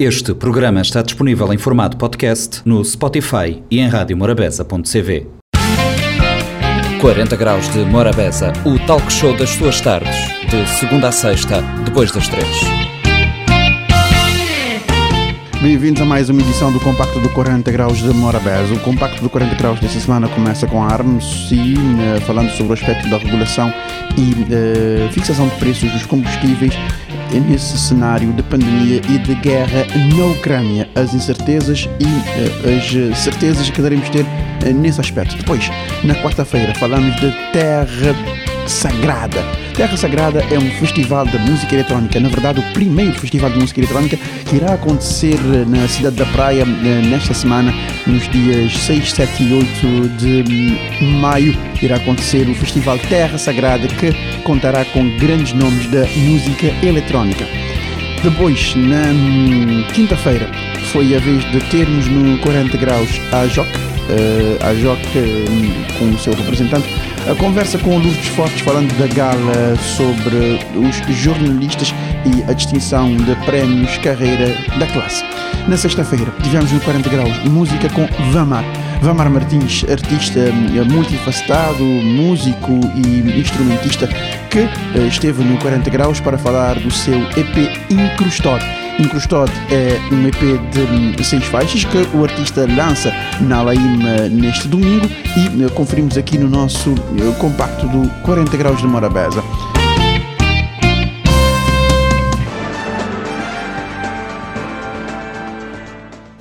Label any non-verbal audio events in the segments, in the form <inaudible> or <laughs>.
Este programa está disponível em formato podcast no Spotify e em radiomorabeza.cv. 40 Graus de Morabeza, o talk show das suas tardes, de segunda a sexta, depois das três. Bem-vindos a mais uma edição do Compacto do 40 Graus de Morabeza. O Compacto do 40 Graus desta semana começa com a ARMS e uh, falando sobre o aspecto da regulação e uh, fixação de preços dos combustíveis nesse cenário de pandemia e de guerra na Ucrânia, as incertezas e uh, as certezas que devemos ter nesse aspecto. Depois, na quarta-feira, falamos de terra Sagrada. Terra Sagrada é um festival de música eletrónica, na verdade, o primeiro festival de música eletrónica que irá acontecer na cidade da Praia nesta semana, nos dias 6, 7 e 8 de maio. Irá acontecer o Festival Terra Sagrada, que contará com grandes nomes da música eletrónica. Depois, na hum, quinta-feira, foi a vez de termos no 40 graus a JOC, uh, a JOC com o seu representante, a conversa com o Lourdes Fortes falando da gala sobre os jornalistas e a distinção de prémios carreira da classe. Na sexta-feira tivemos no 40 graus música com Vamar. Vamar Martins, artista multifacetado, músico e instrumentista, que esteve no 40 graus para falar do seu EP Incrustado Incrustado é um EP de seis faixas que o artista lança na Laima neste domingo e eh, conferimos aqui no nosso eh, compacto do 40 Graus de Morabeza.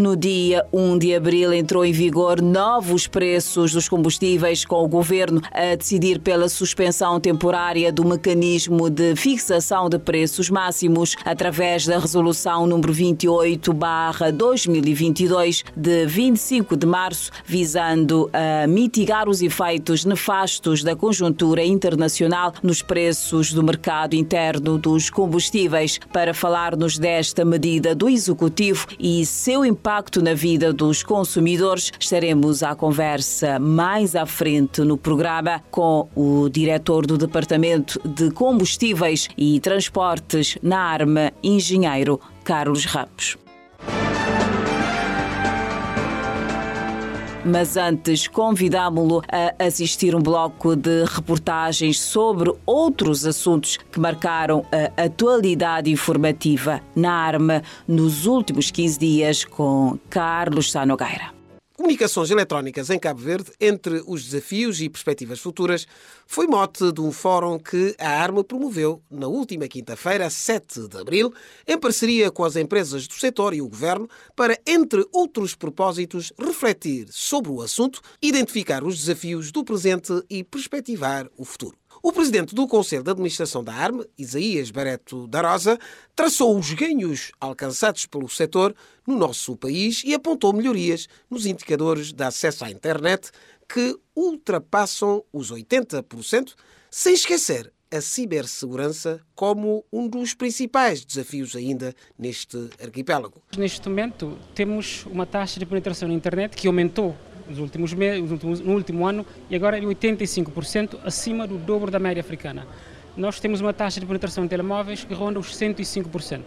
No dia 1 de abril entrou em vigor novos preços dos combustíveis, com o governo a decidir pela suspensão temporária do mecanismo de fixação de preços máximos através da resolução número 28/2022 de 25 de março, visando a mitigar os efeitos nefastos da conjuntura internacional nos preços do mercado interno dos combustíveis. Para falar-nos desta medida do executivo e seu impacto impacto na vida dos consumidores. Estaremos à conversa mais à frente no programa com o diretor do Departamento de Combustíveis e Transportes na Arma, engenheiro Carlos Ramos. Mas antes convidámo-lo a assistir um bloco de reportagens sobre outros assuntos que marcaram a atualidade informativa na arma nos últimos 15 dias com Carlos Sanogueira. Comunicações eletrónicas em Cabo Verde, entre os desafios e perspectivas futuras, foi mote de um fórum que a Arma promoveu na última quinta-feira, 7 de abril, em parceria com as empresas do setor e o governo, para, entre outros propósitos, refletir sobre o assunto, identificar os desafios do presente e perspectivar o futuro. O presidente do Conselho de Administração da ARME, Isaías Bareto da Rosa, traçou os ganhos alcançados pelo setor no nosso país e apontou melhorias nos indicadores de acesso à internet que ultrapassam os 80%, sem esquecer a cibersegurança como um dos principais desafios ainda neste arquipélago. Neste momento temos uma taxa de penetração na internet que aumentou nos últimos meses, no último ano e agora é 85% acima do dobro da média africana. Nós temos uma taxa de penetração em telemóveis que ronda os 105%.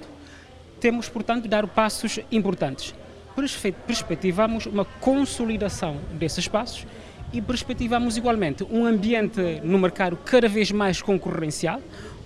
Temos, portanto, de dar passos importantes. Perspectivamos uma consolidação desses passos e perspectivamos igualmente um ambiente no mercado cada vez mais concorrencial,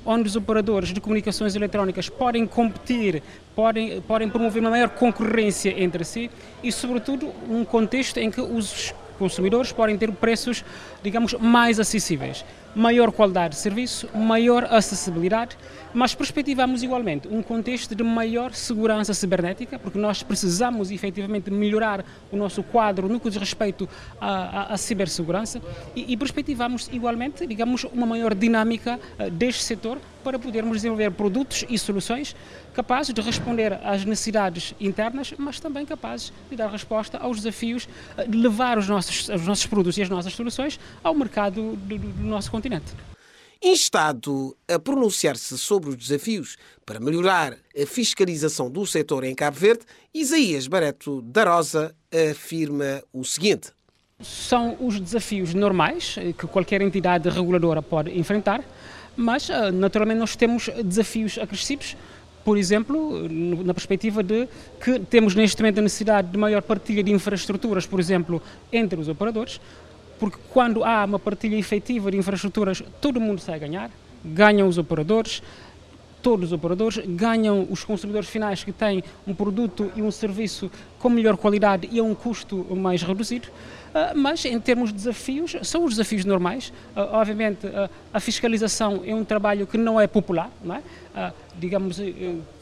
onde os operadores de comunicações eletrónicas podem competir, podem, podem promover uma maior concorrência entre si e, sobretudo, um contexto em que os consumidores podem ter preços, digamos, mais acessíveis maior qualidade de serviço, maior acessibilidade, mas perspectivamos igualmente um contexto de maior segurança cibernética, porque nós precisamos efetivamente melhorar o nosso quadro no que diz respeito à, à, à cibersegurança e, e, perspectivamos igualmente, digamos, uma maior dinâmica uh, deste setor para podermos desenvolver produtos e soluções capazes de responder às necessidades internas, mas também capazes de dar resposta aos desafios uh, de levar os nossos, os nossos produtos e as nossas soluções ao mercado do, do nosso continente continente. Instado a pronunciar-se sobre os desafios para melhorar a fiscalização do setor em Cabo Verde, Isaías Bareto da Rosa afirma o seguinte. São os desafios normais eh, que qualquer entidade reguladora pode enfrentar, mas eh, naturalmente nós temos desafios acrescidos por exemplo, na perspectiva de que temos neste momento a necessidade de maior partilha de infraestruturas, por exemplo, entre os operadores, porque quando há uma partilha efetiva de infraestruturas, todo mundo sai a ganhar, ganham os operadores, todos os operadores, ganham os consumidores finais que têm um produto e um serviço com melhor qualidade e a um custo mais reduzido. Uh, mas em termos de desafios, são os desafios normais. Uh, obviamente, uh, a fiscalização é um trabalho que não é popular, não é? digamos,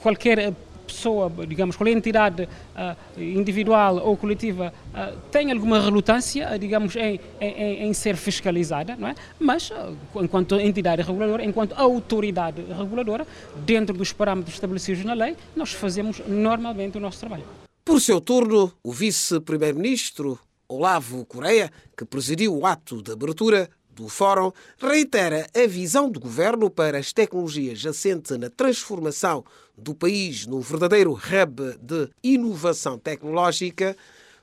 qualquer pessoa, digamos, qualquer entidade uh, individual ou coletiva uh, tem alguma relutância, digamos, em, em, em, ser fiscalizada, não é? Mas, enquanto entidade reguladora, enquanto autoridade reguladora, dentro dos parâmetros estabelecidos na lei, nós fazemos normalmente o nosso trabalho. Por seu turno, o vice-primeiro-ministro Olavo Correia, que presidiu o ato de abertura, do Fórum reitera a visão do governo para as tecnologias assente na transformação do país no verdadeiro hub de inovação tecnológica,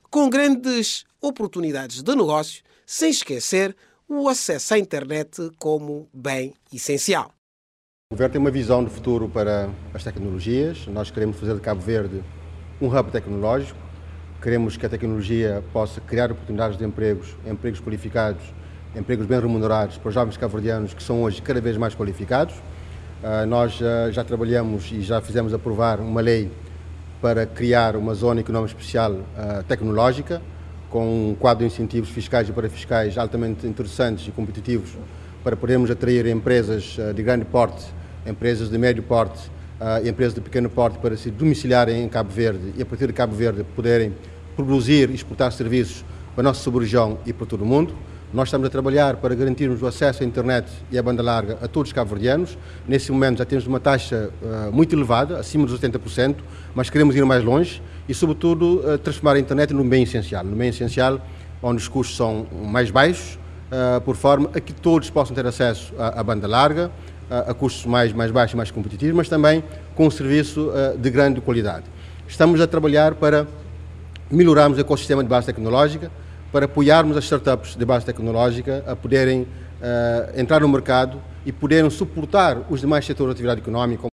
com grandes oportunidades de negócio, sem esquecer o acesso à internet como bem essencial. O governo tem uma visão de futuro para as tecnologias. Nós queremos fazer de Cabo Verde um hub tecnológico. Queremos que a tecnologia possa criar oportunidades de empregos, empregos qualificados empregos bem remunerados para os jovens cabo-verdianos que são hoje cada vez mais qualificados. Uh, nós uh, já trabalhamos e já fizemos aprovar uma lei para criar uma zona económica especial uh, tecnológica, com um quadro de incentivos fiscais e parafiscais altamente interessantes e competitivos para podermos atrair empresas de grande porte, empresas de médio porte, empresas de pequeno porte para se domiciliarem em Cabo Verde e a partir de Cabo Verde poderem produzir e exportar serviços para a nossa sub-região e para todo o mundo. Nós estamos a trabalhar para garantirmos o acesso à internet e à banda larga a todos os cabo-verdianos. Nesse momento já temos uma taxa uh, muito elevada, acima dos 80%, mas queremos ir mais longe e, sobretudo, uh, transformar a internet num bem essencial. Num bem essencial onde os custos são mais baixos, uh, por forma a que todos possam ter acesso à, à banda larga, a custos mais, mais baixos e mais competitivos, mas também com um serviço de grande qualidade. Estamos a trabalhar para melhorarmos o ecossistema de base tecnológica, para apoiarmos as startups de base tecnológica a poderem uh, entrar no mercado e poderem suportar os demais setores de atividade económica.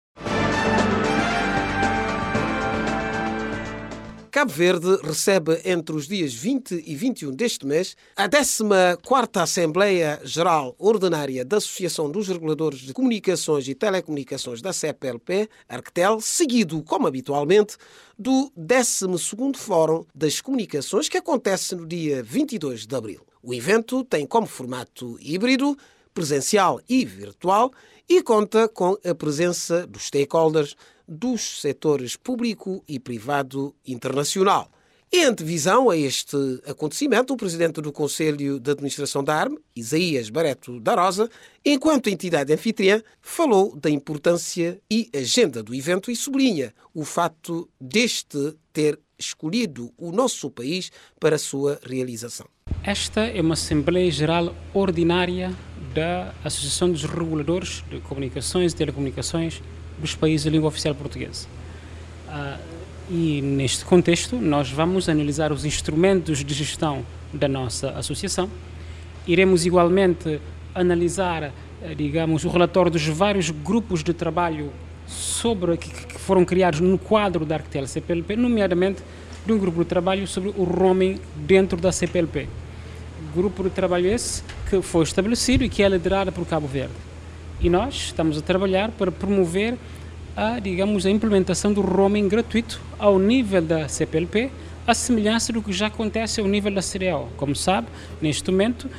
Cabo Verde recebe entre os dias 20 e 21 deste mês a 14ª Assembleia Geral Ordinária da Associação dos Reguladores de Comunicações e Telecomunicações da CPLP, Arctel, seguido, como habitualmente, do 12º Fórum das Comunicações que acontece no dia 22 de abril. O evento tem como formato híbrido, presencial e virtual e conta com a presença dos stakeholders dos setores público e privado internacional. Em antevisão a este acontecimento, o presidente do Conselho de Administração da ARME, Isaías Bareto da Rosa, enquanto entidade anfitriã, falou da importância e agenda do evento e sublinha o fato deste ter escolhido o nosso país para a sua realização. Esta é uma Assembleia Geral Ordinária da Associação dos Reguladores de Comunicações e Telecomunicações dos países de língua oficial portuguesa. Uh, e neste contexto, nós vamos analisar os instrumentos de gestão da nossa associação. Iremos igualmente analisar, eh, digamos, o relatório dos vários grupos de trabalho sobre que, foram criados no quadro da Arctel CPLP, nomeadamente de um grupo de trabalho sobre o roaming dentro da CPLP. Grupo de trabalho esse que foi estabelecido e que é liderado por Cabo Verde e nós estamos a trabalhar para promover a, digamos, a implementação do roaming gratuito ao nível da CPLP, a semelhança do que já acontece ao nível da CDO. Como sabe, neste momento,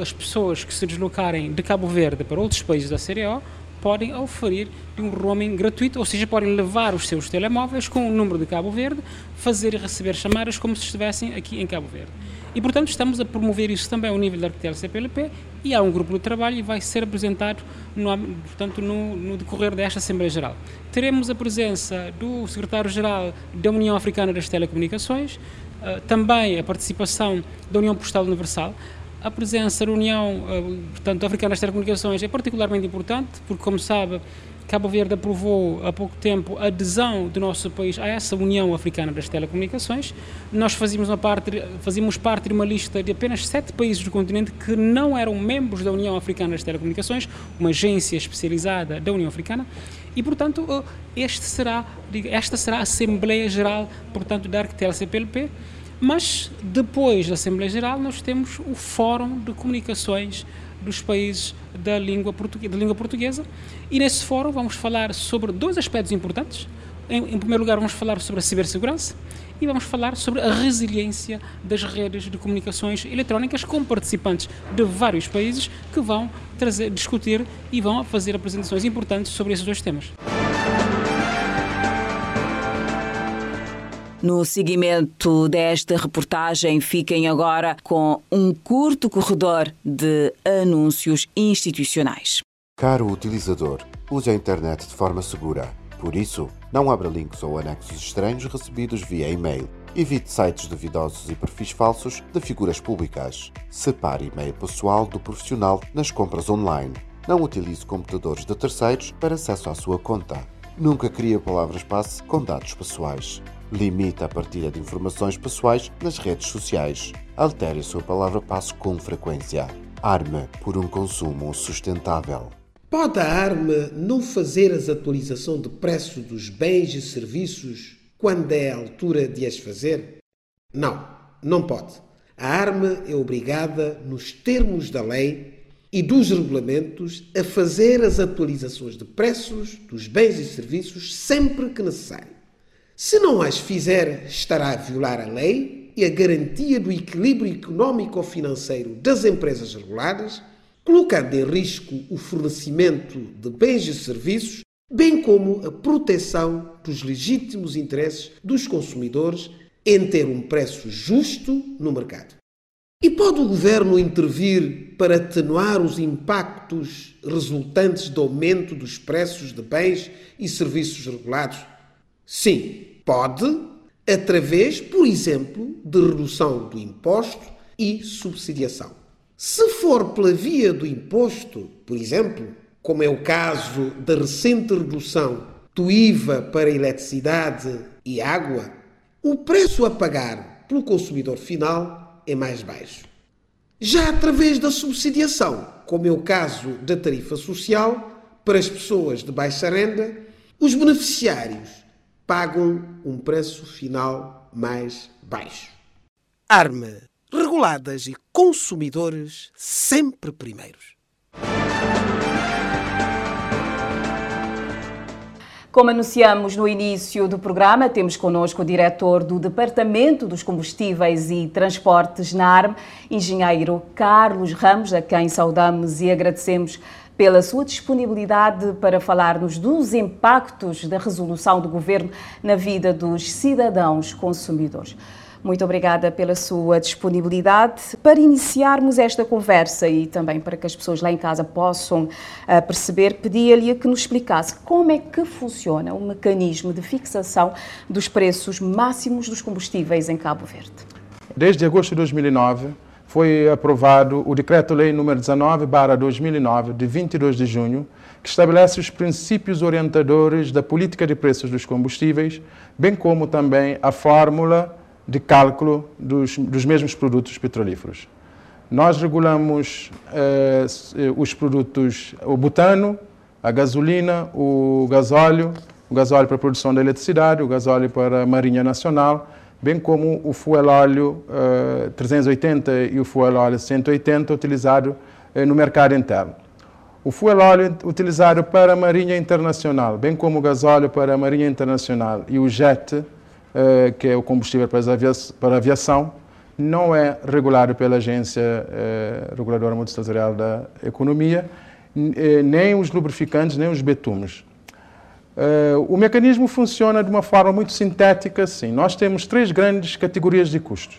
as pessoas que se deslocarem de Cabo Verde para outros países da CDO podem oferir um roaming gratuito, ou seja, podem levar os seus telemóveis com o número de Cabo Verde, fazer e receber chamadas como se estivessem aqui em Cabo Verde. E, portanto, estamos a promover isso também ao nível da Arquitel CPLP e há um grupo de trabalho e vai ser apresentado no, portanto, no, no decorrer desta Assembleia Geral. Teremos a presença do Secretário-Geral da União Africana das Telecomunicações, uh, também a participação da União Postal Universal, a presença da União uh, portanto, Africana das Telecomunicações é particularmente importante, porque, como sabe, Cabo Verde aprovou há pouco tempo a adesão do nosso país a essa União Africana das Telecomunicações. Nós fazíamos, uma parte, fazíamos parte de uma lista de apenas sete países do continente que não eram membros da União Africana das Telecomunicações, uma agência especializada da União Africana, E, portanto, este será, esta será a Assembleia Geral, portanto, da Arquitela CPLP, mas depois da Assembleia Geral nós temos o Fórum de Comunicações dos países da língua, portuguesa, da língua portuguesa e nesse fórum vamos falar sobre dois aspectos importantes. Em, em, primeiro lugar, vamos falar sobre a cibersegurança e vamos falar sobre a resiliência das redes de comunicações eletrónicas com participantes de vários países que vão trazer, discutir e vão fazer apresentações importantes sobre esses dois temas. No seguimento desta reportagem, fiquem agora com um curto corredor de anúncios institucionais. Caro utilizador, use a internet de forma segura. Por isso, não abra links ou anexos estranhos recebidos via e-mail. Evite sites duvidosos e perfis falsos de figuras públicas. Separe e-mail pessoal do profissional nas compras online. Não utilize computadores de terceiros para acesso à sua conta. Nunca crie palavras-passe com dados pessoais. Limita a partilha de informações pessoais nas redes sociais. Altere a sua palavra-passe com frequência. Arme por um consumo sustentável. Pode a arma não fazer as atualizações de preço dos bens e serviços quando é a altura de as fazer? Não, não pode. A arma é obrigada, nos termos da lei e dos regulamentos, a fazer as atualizações de preços dos bens e serviços sempre que necessário. Se não as fizer, estará a violar a lei e a garantia do equilíbrio económico-financeiro das empresas reguladas, colocando em risco o fornecimento de bens e serviços, bem como a proteção dos legítimos interesses dos consumidores em ter um preço justo no mercado. E pode o governo intervir para atenuar os impactos resultantes do aumento dos preços de bens e serviços regulados? Sim, pode, através, por exemplo, de redução do imposto e subsidiação. Se for pela via do imposto, por exemplo, como é o caso da recente redução do IVA para eletricidade e água, o preço a pagar pelo consumidor final é mais baixo. Já através da subsidiação, como é o caso da tarifa social, para as pessoas de baixa renda, os beneficiários pagam um preço final mais baixo. Arma, reguladas e consumidores sempre primeiros. Como anunciamos no início do programa, temos connosco o diretor do Departamento dos Combustíveis e Transportes na ARM, engenheiro Carlos Ramos, a quem saudamos e agradecemos pela sua disponibilidade para falar-nos dos impactos da resolução do Governo na vida dos cidadãos consumidores. Muito obrigada pela sua disponibilidade. Para iniciarmos esta conversa e também para que as pessoas lá em casa possam uh, perceber, pedia-lhe que nos explicasse como é que funciona o mecanismo de fixação dos preços máximos dos combustíveis em Cabo Verde. Desde agosto de 2009, foi aprovado o Decreto-Lei número 19, 2009, de 22 de junho, que estabelece os princípios orientadores da política de preços dos combustíveis, bem como também a fórmula de cálculo dos, dos mesmos produtos petrolíferos. Nós regulamos eh, os produtos, o butano, a gasolina, o gasóleo, o gasóleo para a produção da eletricidade, o gasóleo para a Marinha Nacional, bem como o fuel óleo uh, 380 e o fuel óleo 180 utilizado uh, no mercado interno. O fuel óleo utilizado para a Marinha Internacional, bem como o gasóleo para a Marinha Internacional e o jet, uh, que é o combustível para, para a aviação, não é regulado pela Agência Reguladora Multissetorial da Economia, nem os lubrificantes, nem os betumes. Uh, o mecanismo funciona de uma forma muito sintética. Assim. Nós temos três grandes categorias de custos.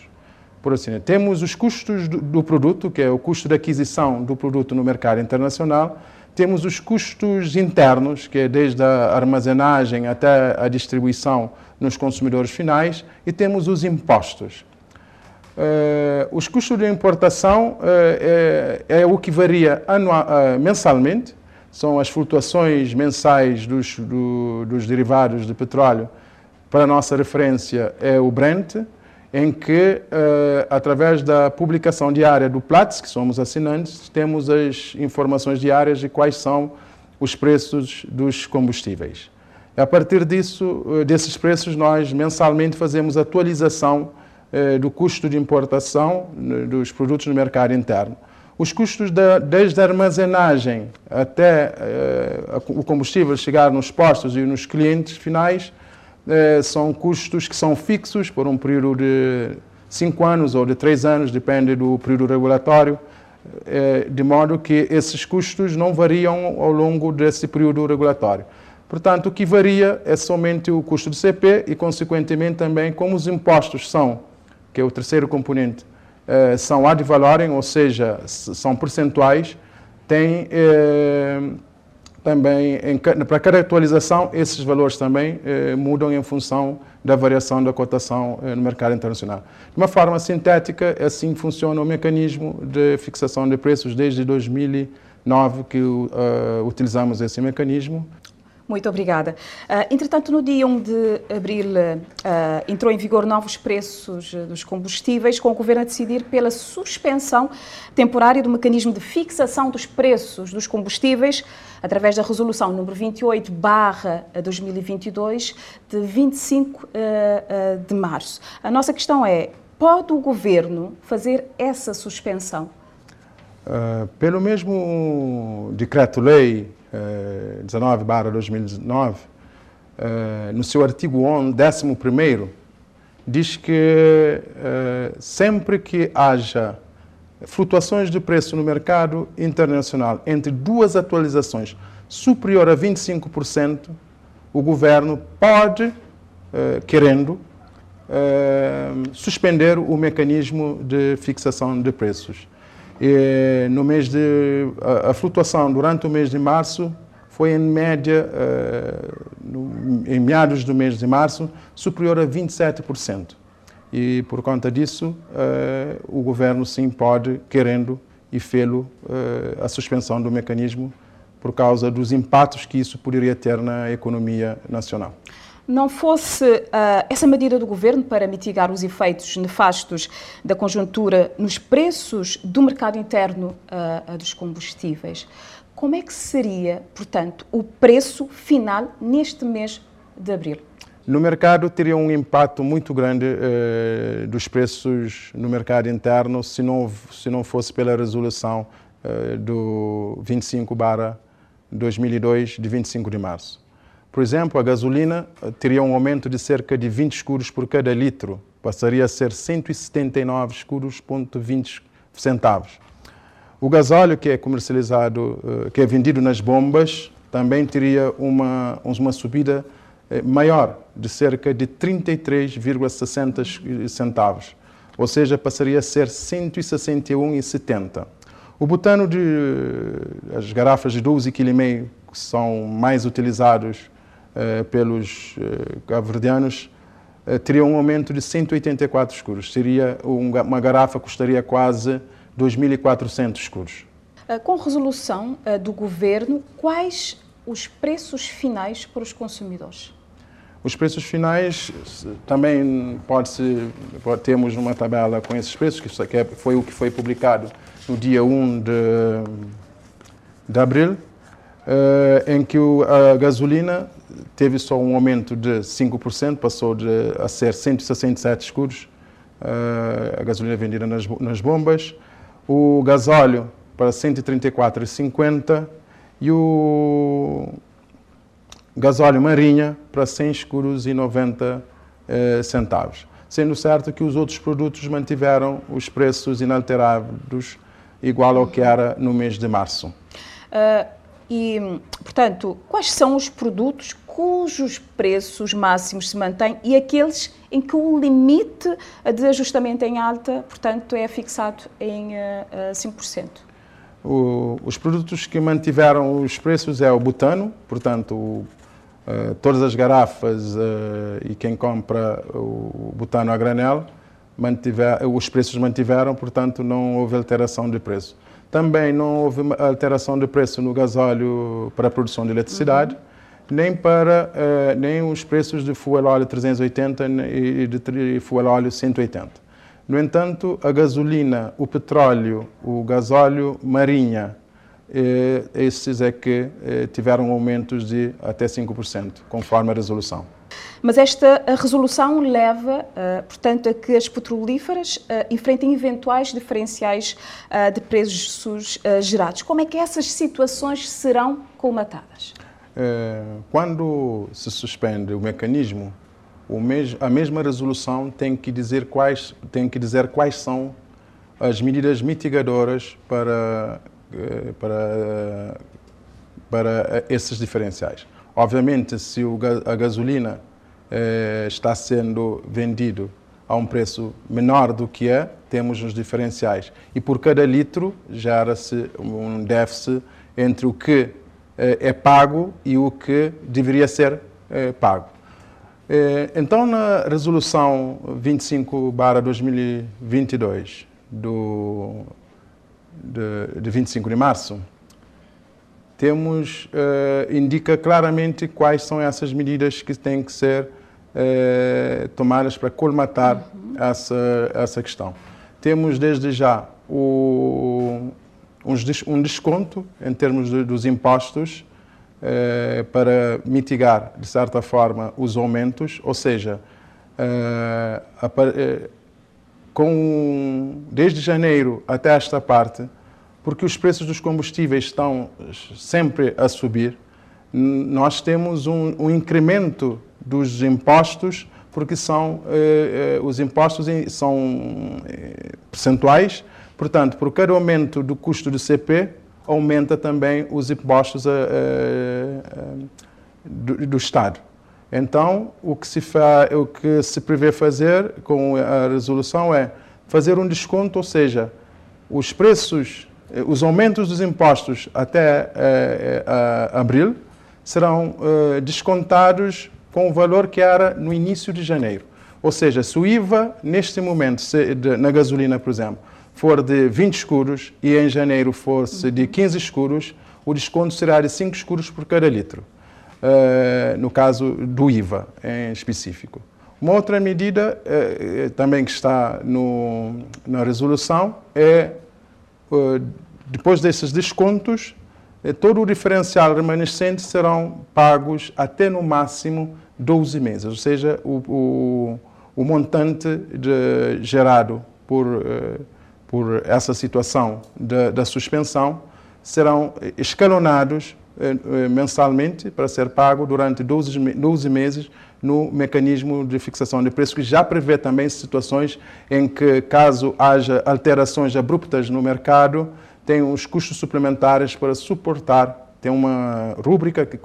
Por assim, temos os custos do, do, produto, que é o custo de aquisição do produto no mercado internacional. Temos os custos internos, que é desde a armazenagem até a distribuição nos consumidores finais. E temos os impostos. Uh, os custos de importação uh, é, é, o que varia anual, mensalmente são as flutuações mensais dos, do, dos derivados de petróleo. Para a nossa referência é o Brent, em que, uh, através da publicação diária do Platts, que somos assinantes, temos as informações diárias de quais são os preços dos combustíveis. A partir disso, eh, desses preços, nós mensalmente fazemos atualização eh, do custo de importação dos produtos no mercado interno. Os custos da, desde a armazenagem até eh, o combustível chegar nos postos e nos clientes finais são custos que são fixos por um período de cinco anos ou de três anos, depende do período regulatório, de modo que esses custos não variam ao longo desse período regulatório. Portanto, o que varia é somente o custo do CP e, consequentemente, também como os impostos são, que é o terceiro componente, eh, são ad valorem, ou seja, são percentuais, tem eh, também, em, para cada atualização, esses valores também eh, mudam em função da variação da cotação no mercado internacional. De uma forma sintética, assim funciona o mecanismo de fixação de preços desde 2009 que uh, utilizamos esse mecanismo. Muito obrigada. Uh, entretanto, no dia 1 de abril uh, entrou em vigor novos preços dos combustíveis, com o Governo a decidir pela suspensão temporária do mecanismo de fixação dos preços dos combustíveis, através da resolução número 28 2022, de 25 uh, de março. A nossa questão é, pode o Governo fazer essa suspensão? pelo mesmo decreto-lei 19 barra 2019, eh, no seu artigo 11, diz que eh, sempre que haja flutuações de preço no mercado internacional entre duas atualizações superior a 25%, o governo pode, eh, querendo, suspender o mecanismo de fixação de preços. No mês de a, a, flutuação durante o mês de março foi em média uh, no, em meados do mês de março superior a 27%. E por conta disso, uh, o governo sim pode, querendo e fê-lo, uh, a suspensão do mecanismo por causa dos impactos que isso poderia ter na economia nacional não fosse uh, essa medida do governo para mitigar os efeitos nefastos da conjuntura nos preços do mercado interno uh, dos combustíveis, como é que seria, portanto, o preço final neste mês de abril? No mercado teria um impacto muito grande uh, dos preços no mercado interno se não, se não fosse pela resolução do 25 barra 2002 de 25 de março. Por exemplo, a gasolina eh, teria um aumento de cerca de 20 escuros por cada litro, passaria a ser 179 escuros, ponto 20 centavos. O gasóleo que é comercializado, eh, que é vendido nas bombas, também teria uma, uma subida eh, maior, de cerca de 33,60 centavos, ou seja, passaria a ser 161,70. O butano de as garrafas de 12,5 kg que são mais utilizados pelos uh, cabo-verdianos uh, teria um aumento de 184 escuros. Seria um, uma garrafa custaria quase 2.400 escuros. Com resolução do governo, quais os preços finais para os consumidores? Os preços finais também pode se pode, temos uma tabela com esses preços que é, foi o que foi publicado no dia 1 de, de abril, em que a gasolina teve só um aumento de 5%, passou de, a ser 167 escudos, uh, a gasolina vendida nas, nas bombas, o gasóleo para 134,50 e o gasóleo marinha para 100 escuros e 90 uh, centavos. Sendo certo que os outros produtos mantiveram os preços inalterados, igual ao que era no mês de março. Uh, e, portanto, quais são os produtos cujos preços máximos se mantêm e aqueles em que o limite de ajustamento em alta, portanto, é fixado em uh, 5%? O, os produtos que mantiveram os preços é o butano, portanto, uh, todas as garrafas uh, e quem compra o butano a granel, mantiver, os preços mantiveram, portanto, não houve alteração de preço. Também não houve alteração de preço no gasóleo para a produção de eletricidade, uhum. nem para uh, nem os preços de fuel óleo 380 e de fuel óleo 180. No entanto, a gasolina, o petróleo, o gasóleo marinha, esses é que tiveram aumentos de até 5%, conforme a resolução. Mas esta resolução leva, portanto, a que as petrolíferas enfrentem eventuais diferenciais de preços gerados. Como é que essas situações serão colmatadas? Quando se suspende o mecanismo, a mesma resolução tem que dizer quais, tem que dizer quais são as medidas mitigadoras para, eh, para, para esses diferenciais. Obviamente, se a gasolina eh, está sendo vendido a um preço menor do que é, temos os diferenciais. E por cada litro gera-se um déficit entre o que eh, é pago e o que deveria ser pago. Então, na resolução 25/2022 do de, de 25 de março, temos uh, indica claramente quais são essas medidas que têm que ser uh, tomadas para colmatar uhum. essa essa questão. Temos desde já o, um desconto em termos de, dos impostos eh, para mitigar, de certa forma, os aumentos, ou seja, eh, eh, com, desde janeiro até esta parte, porque os preços dos combustíveis estão sempre a subir, nós temos um, um incremento dos impostos, porque são, os impostos são percentuais, portanto, por cada aumento do custo do CP, aumenta também os impostos a, a, a, do, do, Estado. Então, o que, se fa, o que se prevê fazer com a resolução é fazer um desconto, ou seja, os preços, os aumentos dos impostos até eh, eh, abril serão eh, descontados com o valor que era no início de janeiro. Ou seja, se o IVA, neste momento, de, na gasolina, por exemplo, for de 20 escuros e em janeiro fosse de 15 escuros, o desconto será de 5 escuros por cada litro, uh, no caso do IVA em específico. Uma outra medida uh, também que está no, na resolução é, depois desses descontos, todo o diferencial remanescente serão pagos até no máximo 12 meses, ou seja, o, o, o montante de, gerado por por essa situação da, suspensão serão escalonados eh, eh mensalmente para ser pago durante 12, 12 meses no mecanismo de fixação de preços, que já prevê também situações em que, caso haja alterações abruptas no mercado, tem os custos suplementares para suportar, tem uma rúbrica que,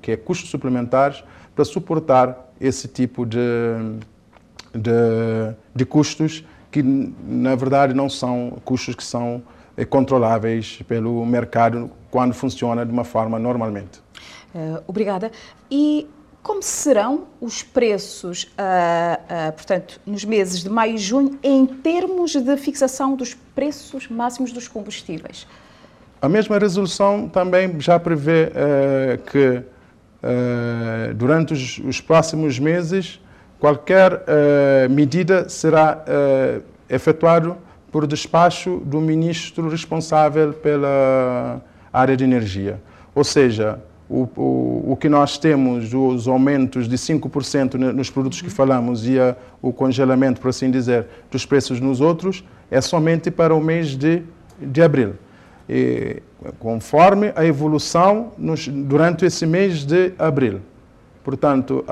que é custos suplementares para suportar esse tipo de, de, de custos que na verdade não são custos que são eh, controláveis pelo mercado quando funciona de uma forma normalmente. Uh, obrigada. E como serão os preços, uh, uh, portanto, nos meses de maio e junho, em termos de fixação dos preços máximos dos combustíveis? A mesma resolução também já prevê que durante os, os próximos meses qualquer uh, medida será uh, efetuado por despacho do ministro responsável pela área de energia. Ou seja, o, o, o que nós temos, os aumentos de 5% nos produtos que falamos e a, o congelamento, por assim dizer, dos preços nos outros, é somente para o mês de, de abril. E, conforme a evolução nos, durante esse mês de abril. Portanto,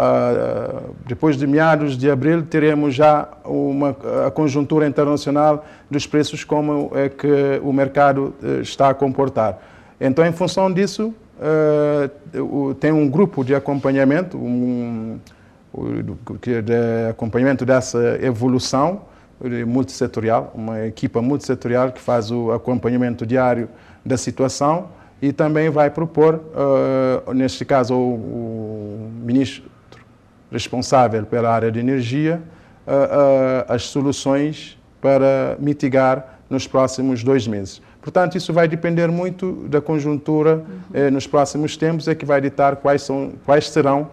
depois de meados de abril, teremos já uma, a conjuntura internacional dos preços, como é que o mercado eh, está a comportar. Então, em função disso, eh, tem um grupo de acompanhamento, um, de acompanhamento dessa evolução multissetorial, uma equipa multissetorial que faz o acompanhamento diário da situação e também vai propor, uh, neste caso, o, o, ministro responsável pela área de energia, uh, uh, as soluções para mitigar nos próximos dois meses. Portanto, isso vai depender muito da conjuntura uhum. eh, nos próximos tempos, é que vai ditar quais, são, quais serão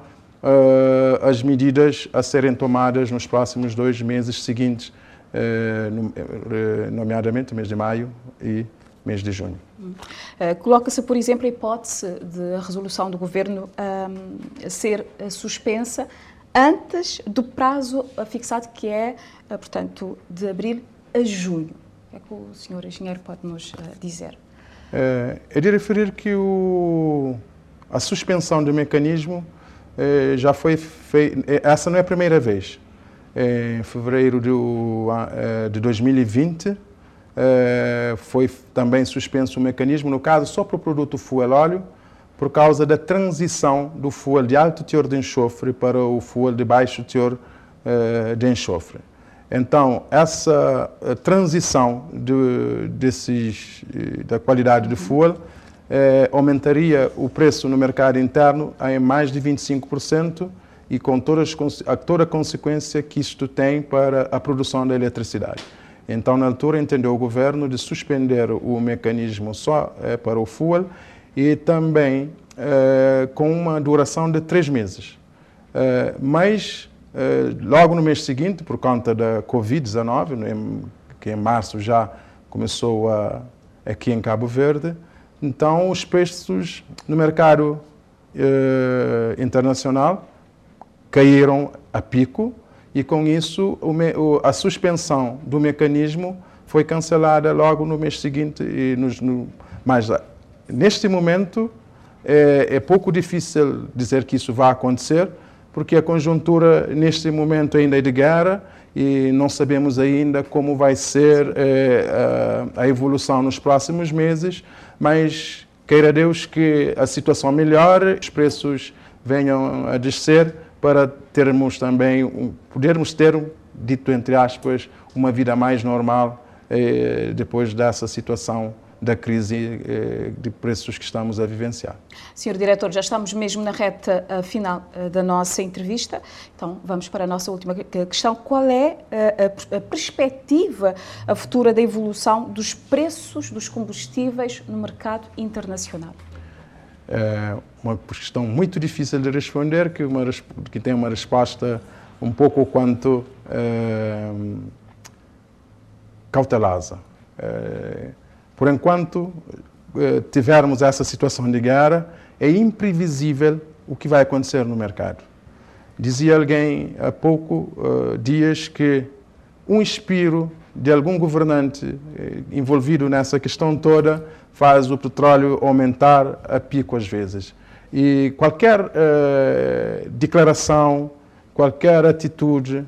as medidas a serem tomadas nos próximos dois meses seguintes, nomeadamente mês de maio e mês de junho. Uh, Coloca-se, por exemplo, a hipótese de a resolução do governo um, ser suspensa antes do prazo fixado, que é, uh, portanto, de abril a junho. É que o senhor engenheiro pode nos uh, dizer? É de referir que o, a suspensão do mecanismo é, já foi feita. Essa não é a primeira vez. É, em fevereiro do, de 2020 é, foi também suspenso o mecanismo, no caso só para o produto fuel óleo, por causa da transição do fuel de alto teor de enxofre para o fuel de baixo teor de enxofre. Então, essa eh, transição de, desses, eh, da qualidade do fuel eh, aumentaria o preço no mercado interno em mais de 25% e com todas, a toda a consequência que isto tem para a produção da eletricidade. Então, na altura, entendeu o governo de suspender o mecanismo só para o fuel e também com uma duração de três meses. mas logo no mês seguinte, por conta da Covid-19, né, que em março já começou a, aqui em Cabo Verde, então os preços no mercado eh, internacional caíram a pico e com isso o, a suspensão do mecanismo foi cancelada logo no mês seguinte. E nos, no, mas ah, neste momento é, é pouco difícil dizer que isso vai acontecer, porque a conjuntura neste momento ainda é de guerra e não sabemos ainda como vai ser eh, a, a evolução nos próximos meses, mas queira Deus que a situação melhore, os preços venham a descer para termos também, podermos ter, dito entre aspas, uma vida mais normal eh, depois dessa situação da crise eh, de preços que estamos a vivenciar. Senhor Diretor, já estamos mesmo na reta eh, final eh, da nossa entrevista, então vamos para a nossa última questão. Qual é a perspectiva a futura da evolução dos preços dos combustíveis no mercado internacional? É uma questão muito difícil de responder, que, uma, que tem uma resposta um pouco quanto é, cautelosa. É, por enquanto eh, tivermos essa situação de guerra, é imprevisível o que vai acontecer no mercado. Dizia alguém há pouco uh, dias que um espiro de algum governante eh, envolvido nessa questão toda faz o petróleo aumentar a pico às vezes. E qualquer uh, declaração, qualquer atitude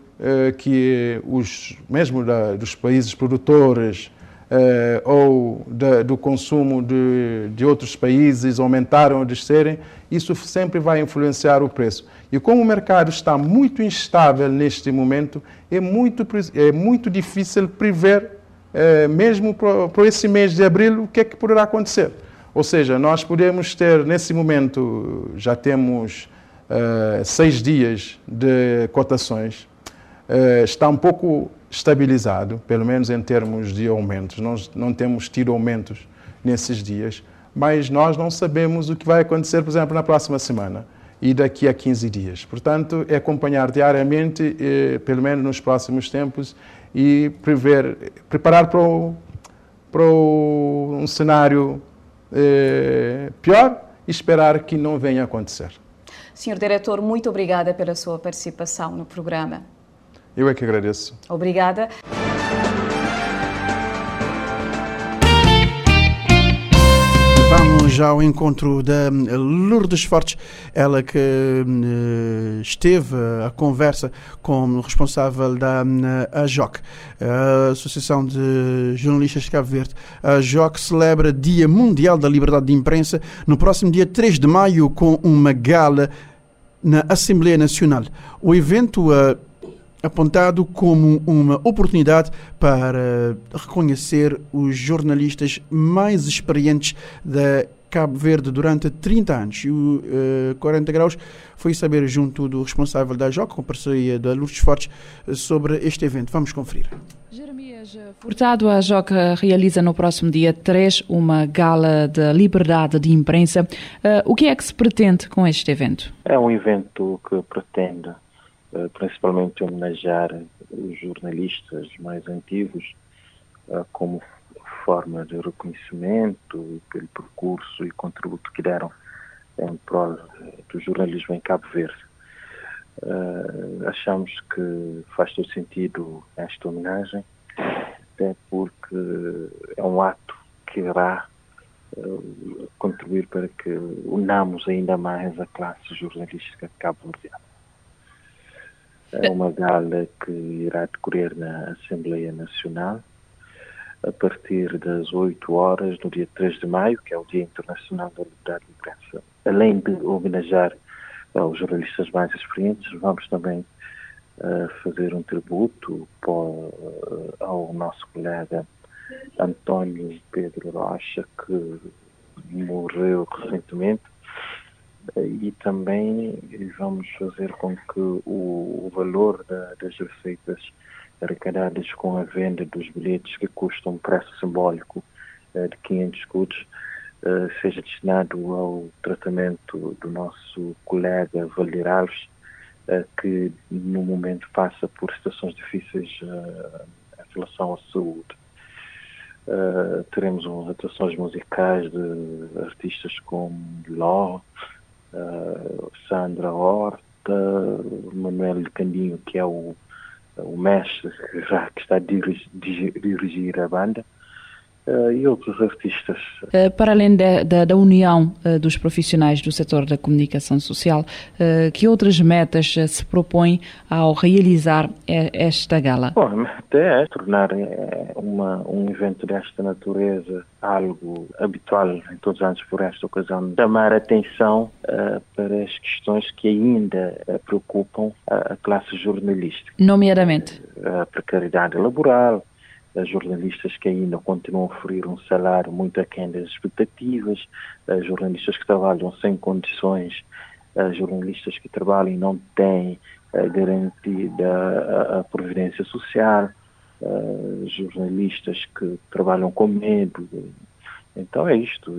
que os, mesmo da, dos países produtores, eh, ou de, do consumo de, de outros países aumentaram ou descerem, isso sempre vai influenciar o preço. E como o mercado está muito instável neste momento, é muito, é muito difícil prever, eh, mesmo para esse mês de abril, o que é que poderá acontecer. Ou seja, nós podemos ter, nesse momento, já temos uh, seis dias de cotações, uh, está um pouco estabilizado, pelo menos em termos de aumentos. Nós não temos tido aumentos nesses dias, mas nós não sabemos o que vai acontecer, por exemplo, na próxima semana e daqui a 15 dias. Portanto, é acompanhar diariamente, eh, pelo menos nos próximos tempos, e prever, preparar para, o, para o, um cenário eh, pior e esperar que não venha a acontecer. Senhor Diretor, muito obrigada pela sua participação no programa. Eu é que agradeço. Obrigada. Vamos já ao encontro da Lourdes Fortes, ela que uh, esteve a conversa com o responsável da uh, AJOC, a Associação de Jornalistas de Cabo Verde. A AJOC celebra Dia Mundial da Liberdade de Imprensa no próximo dia 3 de maio com uma gala na Assembleia Nacional. O evento uh, apontado como uma oportunidade para reconhecer os jornalistas mais experientes da Cabo Verde durante 30 anos. E o uh, 40 Graus foi saber, junto do responsável da JOC, com parceria da Lourdes Fortes, sobre este evento. Vamos conferir. Jeremias Furtado, a JOC realiza no próximo dia 3 uma gala de liberdade de imprensa. Uh, o que é que se pretende com este evento? É um evento que pretende eh, principalmente homenagear os jornalistas mais antigos, eh, como forma de reconhecimento pelo percurso e contributo que deram em prol do jornalismo em Cabo Verde. Uh, achamos que faz todo sentido esta homenagem, até porque é um ato que irá contribuir para que unamos ainda mais a classe jornalística cabo-verdiana. É uma gala que irá decorrer na Assembleia Nacional a partir das 8 horas no dia 3 de maio, que é o Dia Internacional da Liberdade de Imprensa. Além de homenagear os jornalistas mais experientes, vamos também uh, fazer um tributo uh, ao nosso colega António Pedro Rocha, que morreu recentemente, e também vamos fazer com que o, o valor da, das receitas arrecadadas com a venda dos bilhetes que custam um preço simbólico uh, de 500 escudos uh, seja destinado ao tratamento do nosso colega Valir Alves, uh, que no momento passa por situações difíceis em relação à saúde. teremos atuações musicais de artistas como Ló, Sandra Horta, Manuel Candinho, que é o o mestre já que está a dirigir, a banda, e outros artistas. Uh, para além da, da, da união uh, dos profissionais do setor da comunicação social, que outras metas se propõem ao realizar esta gala? Bom, até é tornar uma, um evento desta natureza algo habitual em todos os anos por esta ocasião, chamar atenção para as questões que ainda preocupam a, a classe jornalística. Nomeadamente? A precariedade laboral, jornalistas que ainda continuam a oferir um salário muito aquém das expectativas, jornalistas que trabalham sem condições, jornalistas que trabalham e não têm garantida a previdência social, jornalistas que trabalham com medo. Então é isto.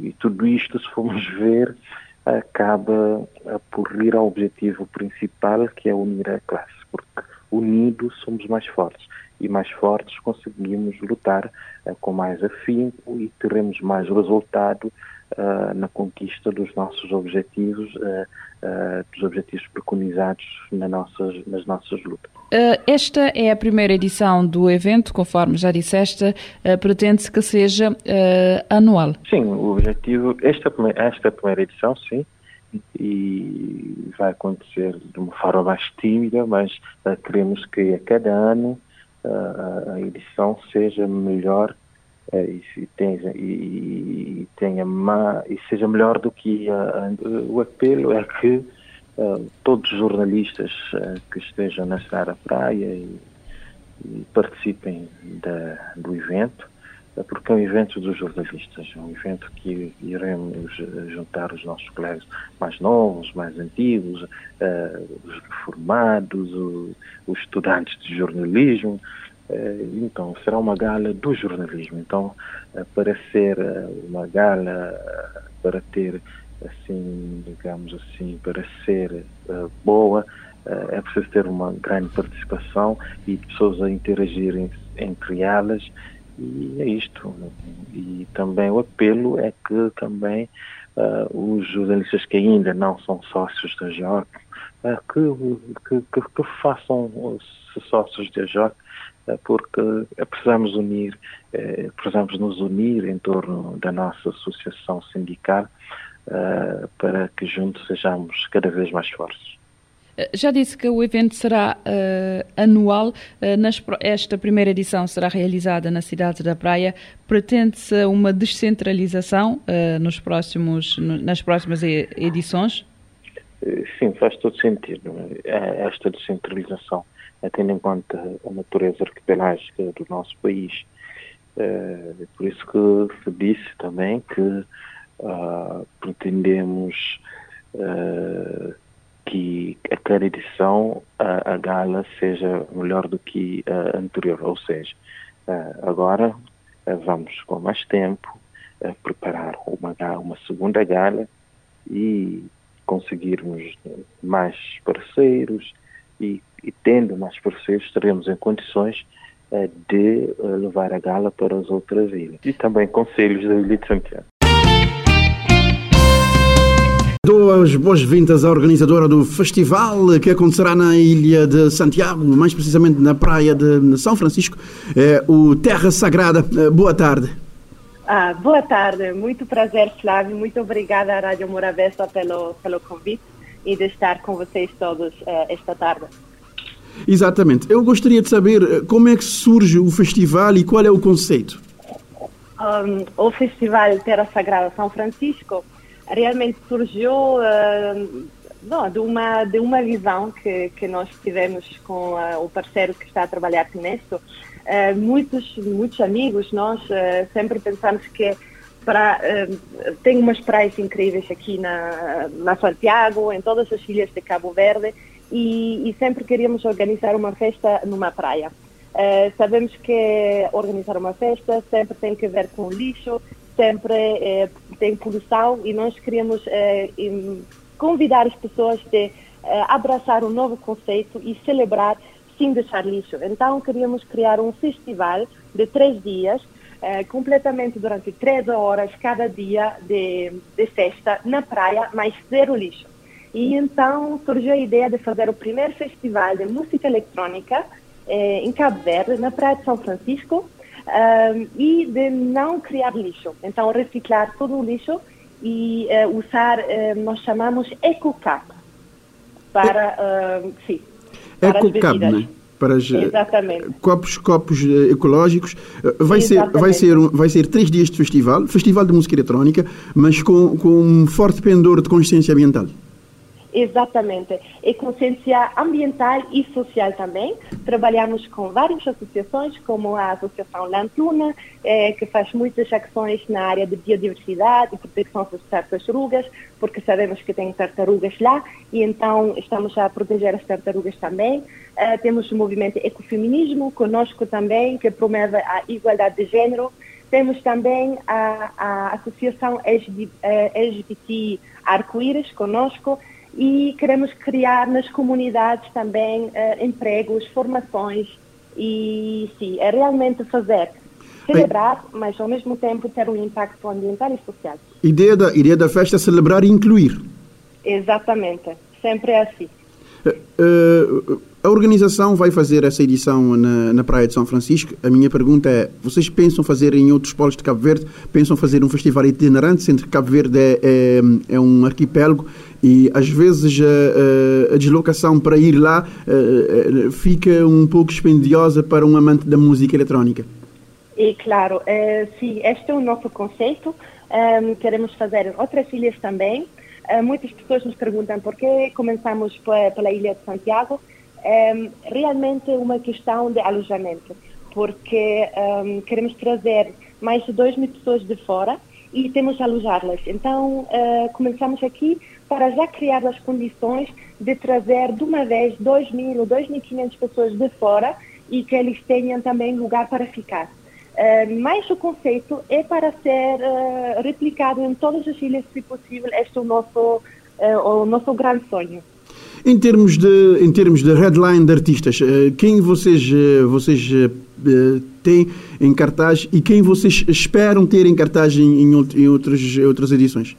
E tudo isto, se formos ver, acaba por ir ao objetivo principal, que é unir a classe, porque unidos somos mais fortes e mais fortes conseguimos lutar uh, com mais afinco e teremos mais resultado uh, na conquista dos nossos objetivos, uh, dos objetivos preconizados na nossas, nas nossas lutas. Esta é a primeira edição do evento, conforme já disseste, pretende-se que seja anual. Sim, o objetivo, esta, esta primeira edição, sim, e vai acontecer de uma forma mais tímida, mas queremos que a cada ano a, edição seja melhor uh, e, tenha, e, tenha má, e seja melhor do que a, o apelo é que uh, todos os jornalistas uh, que estejam na Serra Praia e, e participem da, do evento porque é um evento dos jornalistas, é um evento que iremos juntar os nossos colegas mais novos, mais antigos, uh, os reformados, o, os estudantes de jornalismo. Uh, então, será uma gala do jornalismo. Então, uh, para ser uma gala, para ter, assim, digamos assim, para ser boa, é preciso ter uma grande participação e pessoas a interagirem entre elas e é isto. E também o apelo é que também uh, os jornalistas que ainda não são sócios da JOC, uh, que, que, que, façam sócios da JOC, uh, porque precisamos unir, eh, precisamos nos unir em torno da nossa associação sindical para que juntos sejamos cada vez mais fortes. Já disse que o evento será uh, anual. Uh, nas, esta primeira edição será realizada na cidade da Praia. Pretende-se uma descentralização uh, nos próximos, no, nas próximas edições? Sim, faz todo sentido esta descentralização, tendo em conta a natureza arquipelágica do nosso país. por isso que se disse também que pretendemos que a cada edição a, a, gala seja melhor do que a anterior, ou seja, agora vamos com mais tempo preparar uma, uma segunda gala e conseguirmos mais parceiros e, e tendo mais parceiros teremos em condições de levar a gala para as outras ilhas. E também conselhos da Ilha de Santiago. Dou as boas-vindas à organizadora do festival que acontecerá na Ilha de Santiago, mais precisamente na praia de São Francisco, é o Terra Sagrada. Eh, boa tarde. Ah, boa tarde, muito prazer, Flávio. Muito obrigada à Rádio Morabeza pelo, pelo convite e de estar com vocês todos uh, esta tarde. Exatamente. Eu gostaria de saber eh, como é que surge o festival e qual é o conceito. Um, o Festival Terra Sagrada São Francisco realmente surgiu uh, não, de, uma, de uma visão que, que nós tivemos com uh, o parceiro que está a trabalhar nisso. Uh, muitos, muitos amigos, nós sempre pensamos que para, tem umas praias incríveis aqui na, na Santiago, em todas as ilhas de Cabo Verde, e, e sempre queríamos organizar uma festa numa praia. Uh, sabemos que organizar uma festa sempre tem que ver com lixo, sempre eh, tem poluição e nós queremos eh, convidar as pessoas a eh, abraçar um novo conceito e celebrar sem deixar lixo. Então queríamos criar um festival de três dias, completamente durante três horas cada dia de, de festa na praia, mas zero lixo. E então surgiu a ideia de fazer o primeiro festival de música eletrônica em Cabo Verde, na Praia de São Francisco, um, e de não criar lixo. Então, reciclar todo o lixo e uh, usar, uh, nós chamamos EcoCap para, uh, sim, para EcoCap, né? Para as, Exatamente. copos, copos ecológicos. Vai ser, vai, ser, vai ser três dias de festival, festival de música eletrónica, mas com, com um forte pendor de consciência ambiental. Exatamente. E consciência ambiental e social também. Trabalhamos com várias associações, como a Associação Lantuna, eh, que faz muitas ações na área de biodiversidade e proteção das tartarugas, porque sabemos que tem tartarugas lá e então estamos a proteger as tartarugas também. Eh, temos o movimento Ecofeminismo conosco também, que promove a igualdade de gênero. Temos também a, a Associação LGBT, eh, LGBT Arco-Íris conosco, e queremos criar nas comunidades também uh, empregos, formações e sim, é realmente fazer celebrar, Bem, mas ao mesmo tempo ter um impacto ambiental e social. Ideia da ideia da festa é celebrar e incluir. Exatamente, sempre é assim. Uh, uh, a organização vai fazer essa edição na, na Praia de São Francisco. A minha pergunta é: vocês pensam fazer em outros polos de Cabo Verde? Pensam fazer um festival itinerante, sendo que Cabo Verde é, é, é um arquipélago e às vezes a, a deslocação para ir lá a, fica um pouco dispendiosa para um amante da música eletrónica? E claro, é, sim, este é o nosso conceito. Um, queremos fazer outras ilhas também. Uh, muitas pessoas nos perguntam por que começamos pela Ilha de Santiago é realmente uma questão de alojamento, porque um, queremos trazer mais de 2 mil pessoas de fora e temos de alojá-las. Então, uh, começamos aqui para já criar as condições de trazer de uma vez 2 mil ou 2.500 pessoas de fora e que eles tenham também lugar para ficar. Uh, mas o conceito é para ser uh, replicado em todas as ilhas, se possível. Este é o nosso, uh, o nosso grande sonho. Em termos de, em termos de headline de artistas, eh, quem vocês, eh, vocês eh, têm em cartaz e quem vocês esperam ter em cartaz em, em outras, outras edições?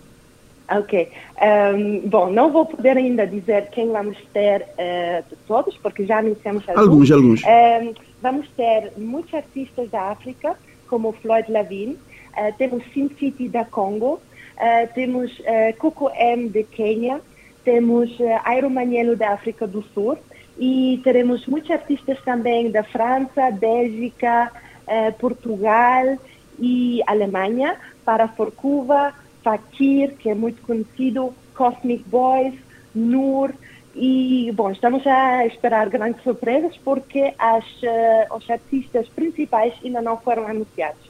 Ok. Um, bom, não vou poder ainda dizer quem vamos ter uh, todos, porque já anunciamos alguns. Alguns, alguns. Um, vamos ter muitos artistas da África, como Floyd Lavin, uh, temos Sin City da Congo, uh, temos Coco M de Quênia, temos Airo Manielo da África do Sul e teremos muitos artistas também da França, Bélgica, uh, Portugal e Alemanha, para Forcuva, Fakir, que é muito conhecido, Cosmic Boys, Nur, e, bom, estamos a esperar grandes surpresas porque as, uh, os artistas principais ainda não foram anunciados.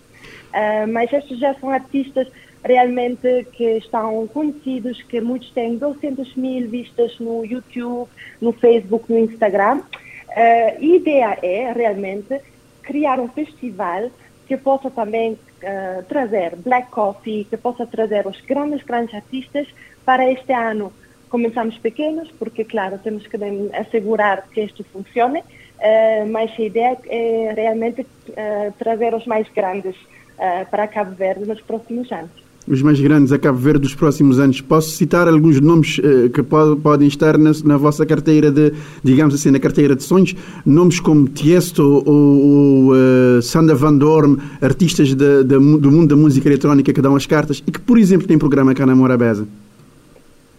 Uh, mas estes já são artistas realmente que estão conhecidos, que muitos têm 200 mil vistas no YouTube, no Facebook, no Instagram. Uh, a ideia é realmente criar um festival que possa também uh, trazer Black Coffee, que possa trazer os grandes, grandes artistas para este ano. Começamos pequenos, porque, claro, temos que assegurar que isto funcione, uh, mas a ideia é realmente trazer os mais grandes para Cabo Verde nos próximos anos os mais grandes a Cabo Verde dos próximos anos. Posso citar alguns nomes uh, que pode, podem estar na, na, vossa carteira de, digamos assim, na carteira de sonhos, nomes como Tiesto ou, ou uh, Sander Van Dorn, artistas de, de, do mundo da música eletrónica que dão as cartas e que, por exemplo, têm programa cá na Morabeza.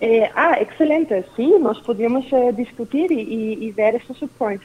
É, ah, excelente. Sim, nós podíamos uh, discutir e, e, ver essas opções.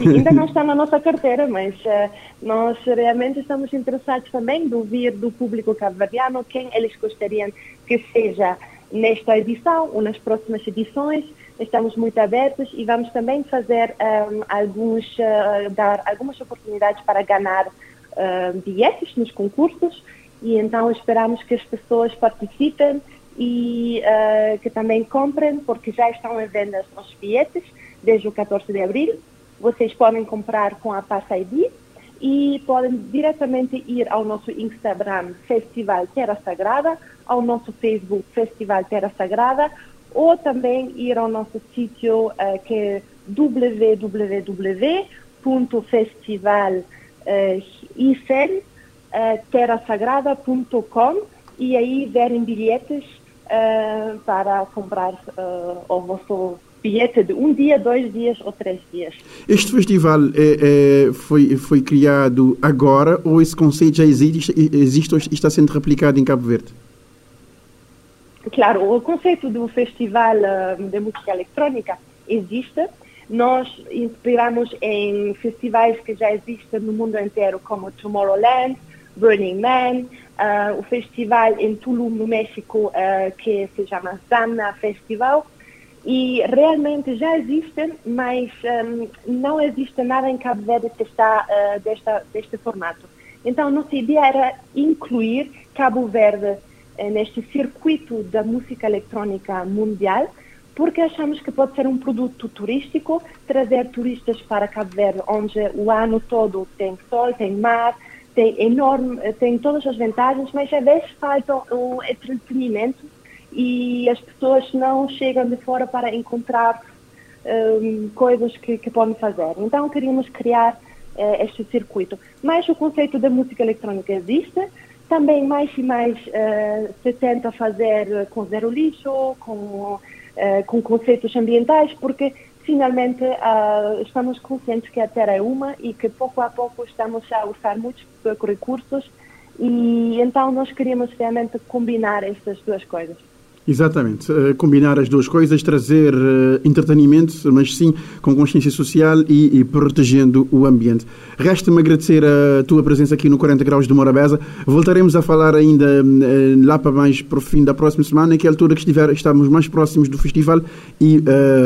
Ainda não está na nossa carteira, mas uh, nós realmente estamos interessados também de ouvir do público cabo-verdiano quem eles gostariam que seja nesta edição ou nas próximas edições. Estamos muito abertos e vamos também fazer um, alguns, uh, dar algumas oportunidades para ganhar uh, bilhetes nos concursos e então esperamos que as pessoas participem e uh, que também comprem, porque já estão em venda os bilhetes desde o 14 de abril vocês podem comprar com a Passa ID e podem diretamente ir ao nosso Instagram Festival Terra Sagrada, ao nosso Facebook Festival Terra Sagrada ou também ir ao nosso sítio uh, que é www.festivalterrasagrada.com e aí verem bilhetes uh, para comprar uh, o vosso bilhete de um dia, dois dias ou três dias. Este festival é, é, foi, foi criado agora ou esse conceito já existe, existe ou está sendo replicado em Cabo Verde? Claro, o conceito do festival uh, de música eletrónica existe. Nós inspiramos em festivais que já existem no mundo inteiro, como Tomorrowland, Burning Man, uh, o festival em Tulum, no México, uh, que se chama Zamna Festival, e realmente já existem, mas um, não existe nada em Cabo Verde que está uh, desta, deste formato. Então, nossa ideia era incluir Cabo Verde uh, neste circuito da música eletrônica mundial, porque achamos que pode ser um produto turístico, trazer turistas para Cabo Verde, onde o ano todo tem sol, tem mar, tem enorme, tem todas as vantagens, mas às vezes falta o entretenimento e as pessoas não chegam de fora para encontrar um, coisas que, que, podem fazer. Então queríamos criar uh, este circuito. Mas o conceito da música eletrónica existe, também mais e mais uh, se tenta fazer com zero lixo, com, uh, com conceitos ambientais, porque finalmente estamos conscientes que a Terra é uma e que pouco a pouco estamos a usar muitos recursos e então nós queríamos realmente combinar estas duas coisas. Exatamente. Uh, combinar as duas coisas, trazer uh, entretenimento, mas sim com consciência social e, e protegendo o ambiente. Resta-me agradecer a tua presença aqui no 40 Graus de Morabeza. Voltaremos a falar ainda uh, lá para mais para o fim da próxima semana, que é a altura que estiver, estamos mais próximos do festival e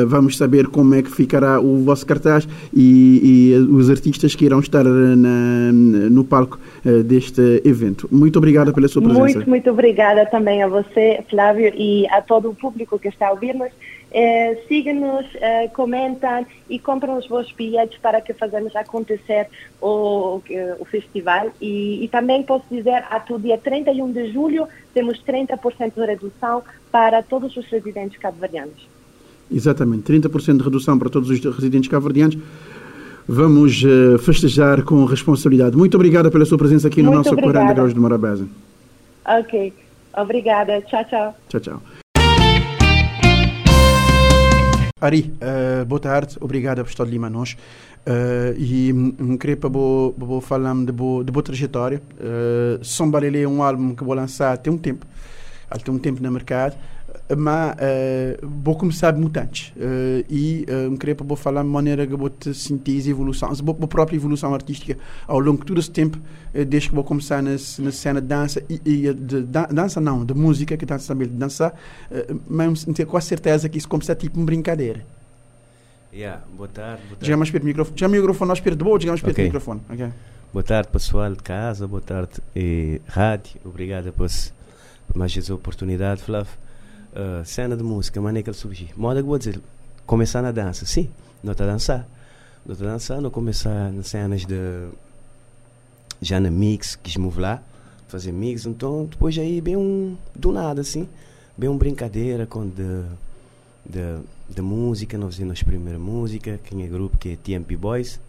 vamos saber como é que ficará o vosso cartaz e, e os artistas que irão estar na, no palco deste evento. Muito obrigada pela sua presença. Muito, muito obrigada também a você, Flávio, e a todo o público que está a ouvir-nos. Eh, Siga-nos, eh, comentam e compram os vossos bilhetes para que façamos acontecer o, o festival. E, e, também posso dizer, até o dia 31 de julho, temos 30% de redução para todos os residentes cabo-verdianos. Exatamente, 30% de redução para todos os residentes cabo-verdianos. Vamos uh, festejar com responsabilidade. Muito obrigada pela sua presença aqui no Muito nosso obrigada. 40 Graus de Morabeza. Ok. Obrigada. Tchau, tchau. Tchau, tchau. Ari, uh, boa tarde, obrigado por estar ali nós. Uh, e um, queria para vou falar de boa, de boa trajetória. Uh, Som Balele é um álbum que vou lançar tem um tempo, há tem um tempo no mercado mas uh, vou começar mutantes uh, e uh, queria vou falar de maneira que vou te sentir a evolução, a própria evolução artística ao longo de todo esse tempo, uh, desde que vou começar na, na cena de dança e, e de, dança não, de música, que dança também de dançar, uh, mas tenho quase certeza que isso começa tipo uma brincadeira. Yeah, boa tarde. Boa tarde. Mais perto do microfone, já o microfone nós perto boa, já mais perto okay. do microfone. Okay. Boa tarde pessoal de casa, boa tarde rádio, obrigado por mais essa oportunidade, Flávio uh, cena de música, maneira que ele surgiu. Moda que vou dizer, começar na dança, sim, não está a dançar. Não está a dançar, não começar nas cenas de. Já na mix, quis move lá, fazer mix, então depois aí bem um. do nada, assim, bem uma brincadeira com de, da, da música, nós fizemos a primeira música, que é grupo que é TMP Boys.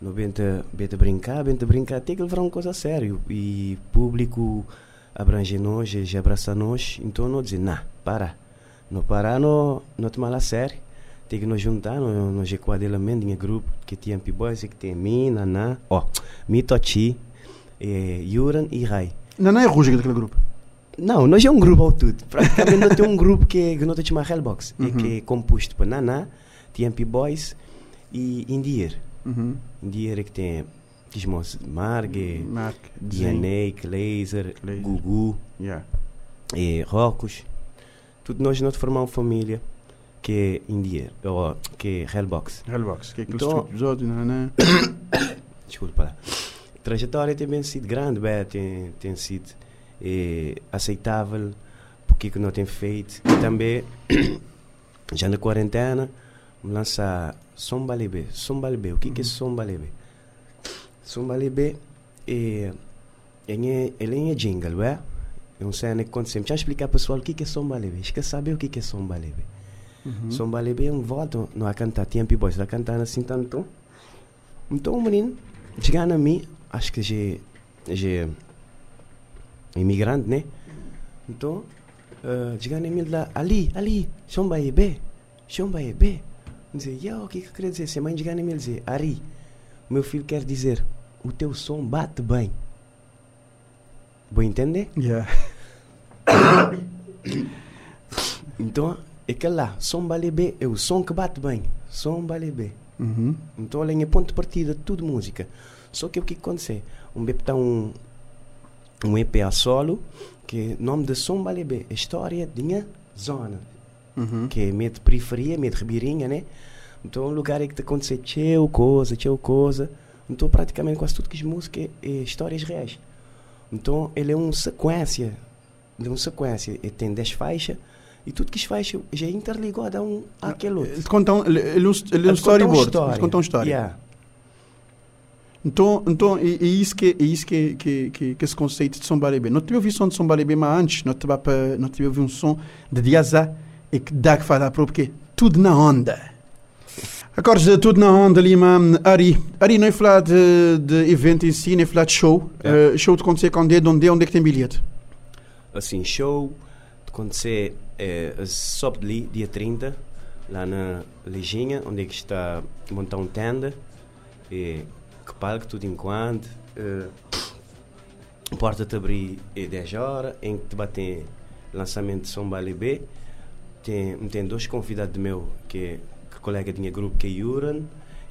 Nós benta, benta brincar, benta brincar, até que levar uma coisa a sério. E público abrange nós, já abraça nós, então não dizer, nah, para. Não parar, não, não tomar a sério. Tem que nos juntar, nós, nós quadrilhamento em grupo, que tem TMP Boys, que tem mim, Naná, ó, oh, Mitochi, eh, Yuran e Rai. Naná é Ruja daquele grupo? Não, nós é um grupo ao tudo. Praticamente nós temos um grupo que, que nós chamamos Hellbox, uhum. que é composto por Naná, TMP Boys e Indier. Uhum. Indier é que tem Kismos Margue, Mark, DNA, Laser, Gugu, yeah. e Rocos. Tudo nós nós formamos família que é Indier, ou que é Hellbox. Hellbox, que é aquele então, episódio, Naná. <coughs> Desculpa lá. A trajetória tem bem sido grande, bem, tem, tem sido é, aceitável porque que não tem feito. E também, <coughs> já na quarentena, lançar Sombalebe. Sombalebe, o que, uhum. que é Sombalebe? Sombalebe é, é, ele é jingle, é? É um cena que acontece. Deixa eu explicar para o pessoal o que, que é Sombalebe. Quer saber o que, que é Sombalebe? Uhum. Sombalebe é um voto, não a cantar Tempo Boys, a cantar assim tanto. Então, o menino, chegando a mim, acho que já, já imigrante, né? Então, uh, chegando a mim lá, ali, ali, Sombalebe, Sombalebe. Dizer, yeah, o que que quer dizer? Se mãe chegar a mim dizer, Ari, meu filho quer dizer, o teu som bate bem. Vou entender? Yeah. <coughs> então, aquele lá, som balebe, é o som que bate bem. Som balebe. Uhum. Então, olha, é ponto de partida, tudo música. Só que o que acontece? Um bebê está um, um EP a solo, que é nome de som balebe, é história de minha zona. Uhum. Que é meio de periferia, meio de ribeirinha, né? Então, um lugar em que te acontece tchau coisa, tchau coisa. Então, praticamente quase tudo que é música é, é histórias reais. Então, ele é uma sequência, de uma sequência. Tem 10 faixas e tudo que as faixas já é interligado a um àquele outro. Ele conta um, ele, ele é um storyboard, ele conta uma história. Yeah. Então, então é, é isso que é isso que que, que, que esse conceito de som balebe. Não tive ouvido som de som balebe mas antes, não tive não tive ouvido um som de diazá e que dá que falar porque tudo na onda. Agora, tudo na onda, Lima. Ari, Ari, não é falar de, de evento em si, não é falar de show. É. Uh, show de acontecer com onde, onde, onde é que tem bilhete? Assim, show de acontecer é, só ali, dia 30, lá na Leginha, onde é que está montar um tenda. E, que palco, tudo enquanto. Uh, porta te abrir é 10 horas, em que te batem lançamento de São B. Tem, tem dois convidados meu, que é colega tinha grupo que é Yuran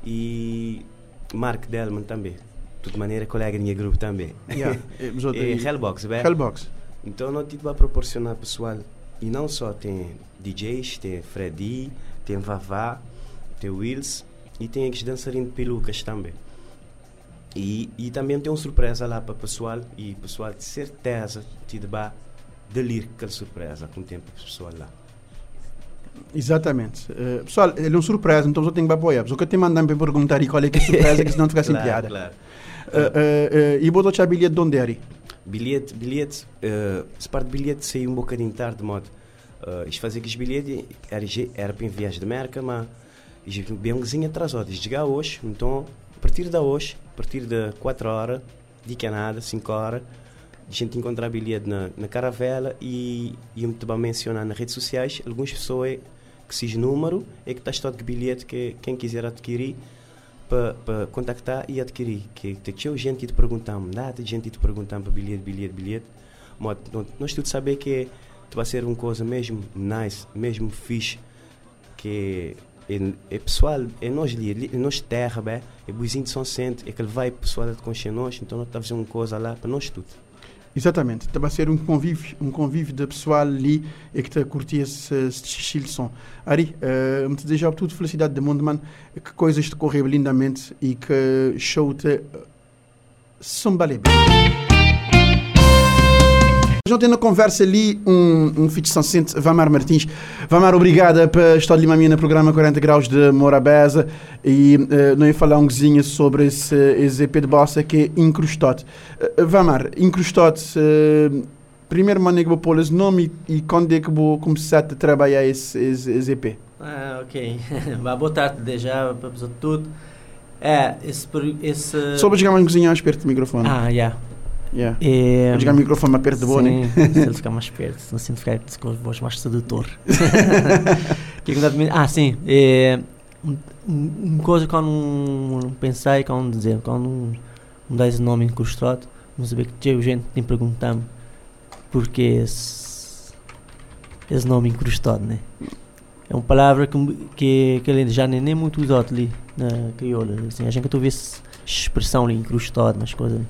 e Mark Delman também. De toda maneira, colega tinha grupo também. Yeah. <laughs> e Hellbox, bem? Hellbox. Então, não tive para proporcionar pessoal. E não só tem DJs, tem Freddy, tem Vavá, tem Wills e tem aqueles dançarinos de pelucas também. E, e também tem uma surpresa lá para o pessoal e o pessoal de certeza te dá delir aquela surpresa com o tempo pessoal lá. Exatamente. Uh, pessoal, ele é um surpresa, então eu tenho que apoiar. Só que eu te mandam para perguntar qual é que é a surpresa, que senão fica sem <laughs> claro, piada. Claro. Uh, uh, e botou-te a bilhete de onde era? Bilhete, bilhete, uh, se parte de bilhete saiu um bocadinho tarde, de modo. Uh, isto fazia que os bilhetes era, era para enviar de merca, mas bem um cozinho atrasou. Desde chegar hoje, então, a partir de hoje, a partir de 4 horas, de nada 5 horas, a gente encontrar bilhete na, na caravela e, eu te mencionar nas redes sociais algumas pessoas que se número é que está estado de bilhete que quem quiser adquirir para contactar e adquirir que tem gente que te perguntamos data gente que te perguntamos para bilhete bilhete bilhete. Mas nós tudo saber que vai ser uma coisa mesmo nice mesmo fixe que é, é pessoal é nós ali é nós terra é, buizinho de São Centro é que ele vai pessoal de consciência nós então nós estamos fazendo uma coisa lá para nós tudo Exatamente, está a ser um convívio, um convívio de pessoal ali e que está a curtir esse, estilo de som. Ari, uh, me desejo tudo felicidade do mundo, man, que coisas te correm lindamente e que show te uh. Já tem na conversa ali um, um fixe sensente, Vamar Martins. Vamar, obrigada por estar de Limamia no programa 40 Graus de Morabeza e uh, não ia falar um cozinha sobre esse, esse EP de bossa que é Incrustote. Uh, Vamar, Incrustote, uh, primeiro maneira que vou pôr esse nome e, e quando é que vou começar a trabalhar esse, esse, esse EP? Ah, ok. <laughs> Boa tarde, já, para tudo. É, esse... esse... Só para chegar mais cozinhar mais perto do microfone. Ah, já. Yeah. Yeah. É, Vou o microfone mais perto do boa, né? <laughs> se ele ficar mais perto, se assim ficar com a voz mais sedutor. <laughs> que ah, sim. É, uma coisa que eu não pensei, que eu não dizer, que eu não, não dá esse nome incrustado, não saber que tinha gente tem perguntado porque esse, esse nome incrustado, né? É uma palavra que, que, que já nem, nem muito usado ali na crioula. Assim, a gente que tu vê expressão ali, incrustado nas coisas.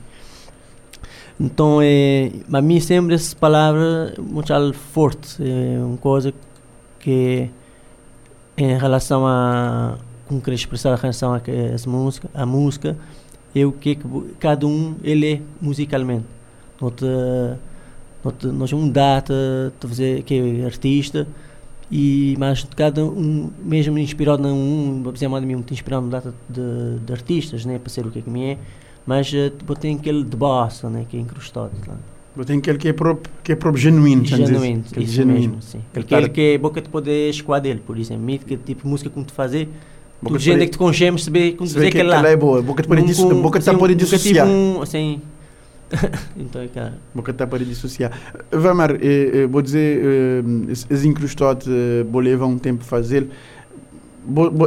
Então, é, para mim, sempre essa palavra é muito forte. É uma coisa que, em relação a. Como querer expressar em relação a essa música, a música, é o que, cada um ele é musicalmente. Te, nós um data de fazer que é artista e mas cada um mesmo inspirado num um por exemplo a mim muito inspirado no data de, de artistas né para ser o que é que me é mas uh, tem aquele de bossa, né, que é incrustado lá. Tem aquele que é próprio, que é próprio genuíno, genuíno, isso genuíno. mesmo, sim. Aquele que é boca de poder escoar dele, por exemplo, que tipo música como tu fazer, tu gente que te congemes, saber como dizer que lá. é boa, boca de poder dissociar. Boca de poder dissociar. Assim, <laughs> então, cara. Boca de poder dissociar. Vamar, eh, eh, vou dizer, eh, esse incrustado, eh, vou levar um tempo fazer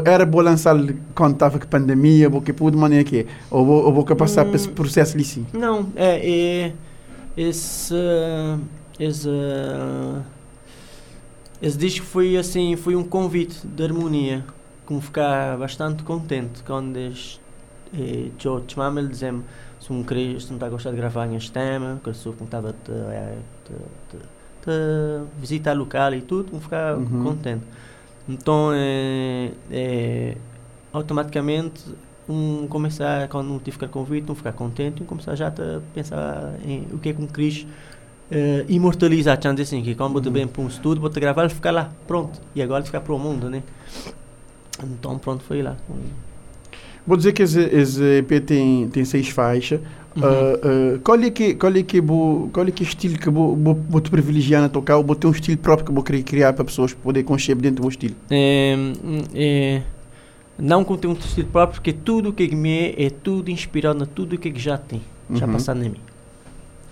era bom lançar quando estava com pandemia, ou que de maneira que ou vou, ou vou passar hum, por esse processo ali sim? Não, é, é esse, esse, esse disco foi assim, foi um convite de harmonia, como ficar bastante contente quando este, eu chamava ele dizendo se um queres, se não está a gostar de gravar em tema, que eu sou como estava a visitar local e tudo, como ficar uhum. contente. Então, é, é, automaticamente, um começar, quando não tive convite, um ficar contente, um começar já a pensar em o que é que um Cris uh, imortalizar, dizer assim, que quando uhum. bem para um estudo, vou gravar e ficar lá, pronto. E agora ficar para o mundo, né? Então, pronto, foi lá. Vou dizer que esse, esse EP tem, tem seis faixas. Uhum. Uh, uh, qual é que qual é que bo, qual é que estilo que vou vou te privilegiar na tocar ou vou ter um estilo próprio que vou querer criar para pessoas poder conceber dentro do estilo é, é, não ter um estilo próprio porque tudo que me é, é tudo inspirado na tudo que já tem já uhum. passado em mim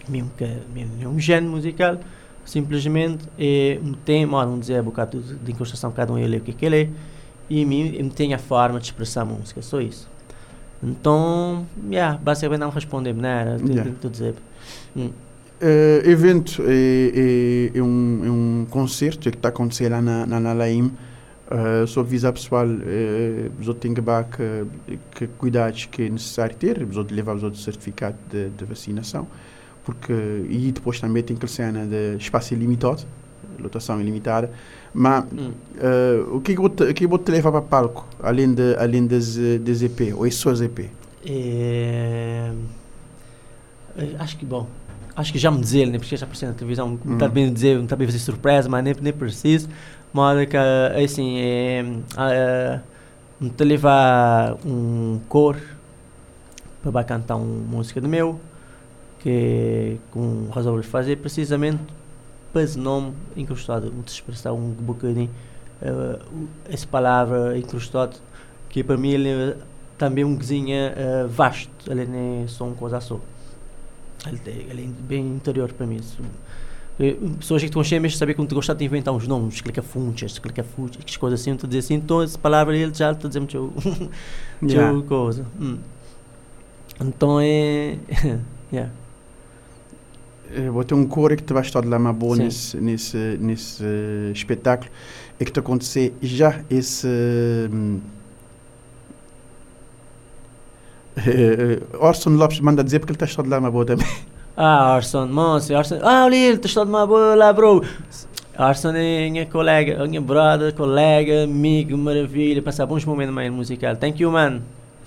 mesmo que mesmo é um gênero musical simplesmente é um tema vamos dizer um bocado de, de encostação cada um ele o que que ele é e mim tem a forma de expressar a música só isso então, yeah, basicamente não responde né? Yeah. que dizer. Hum. Uh, evento é, é, é, um, é um concerto que está acontecendo lá na, na, na Laim. Uh, só avisar pessoal, uh, outros têm que, que, que cuidados que é necessário ter, os outros levar outros certificado de, de, vacinação, porque e depois também tem que ser de espaço ilimitado, lotação ilimitada. Mas hum. uh, o que é que, que te leva para palco, além, de, além das, das EP, ou é só as EP? É... Acho que, bom, acho que já me dizer, né, porque já apareceu na televisão, hum. não está bem dizer, não está bem fazer surpresa, mas nem, nem preciso. Mas, que, assim, é, é, te levar um cor para cantar uma música do meu, que com resolver fazer precisamente nome incrustado, muito expressão um bocadinho, uh, essa palavra incrustado, que para mim ele é também um cozinha uh, vasto, ele não é só uma coisa só. Ele, ele é bem interior para mim. Isso. Eh, pessoas que estão cheias saber como tu gostas de inventar uns nomes, clica funches, clica que coisas assim, tu assim, então essa palavra ele já está dizendo teu, yeah. coisa. Hum. Então é. <laughs> yeah. Eh, vou ter um coro que te vai estar lá uma boa nesse, nesse, nesse uh, espetáculo e que te acontecer já esse uh, Orson Lopes manda dizer porque ele está estado lá uma boa também <laughs> ah Orson, moço, Orson ah ele está estado uma boa lá bro Orson é minha colega, minha brother, colega, amigo, maravilha, passar bons momentos mais musical. Thank you, man.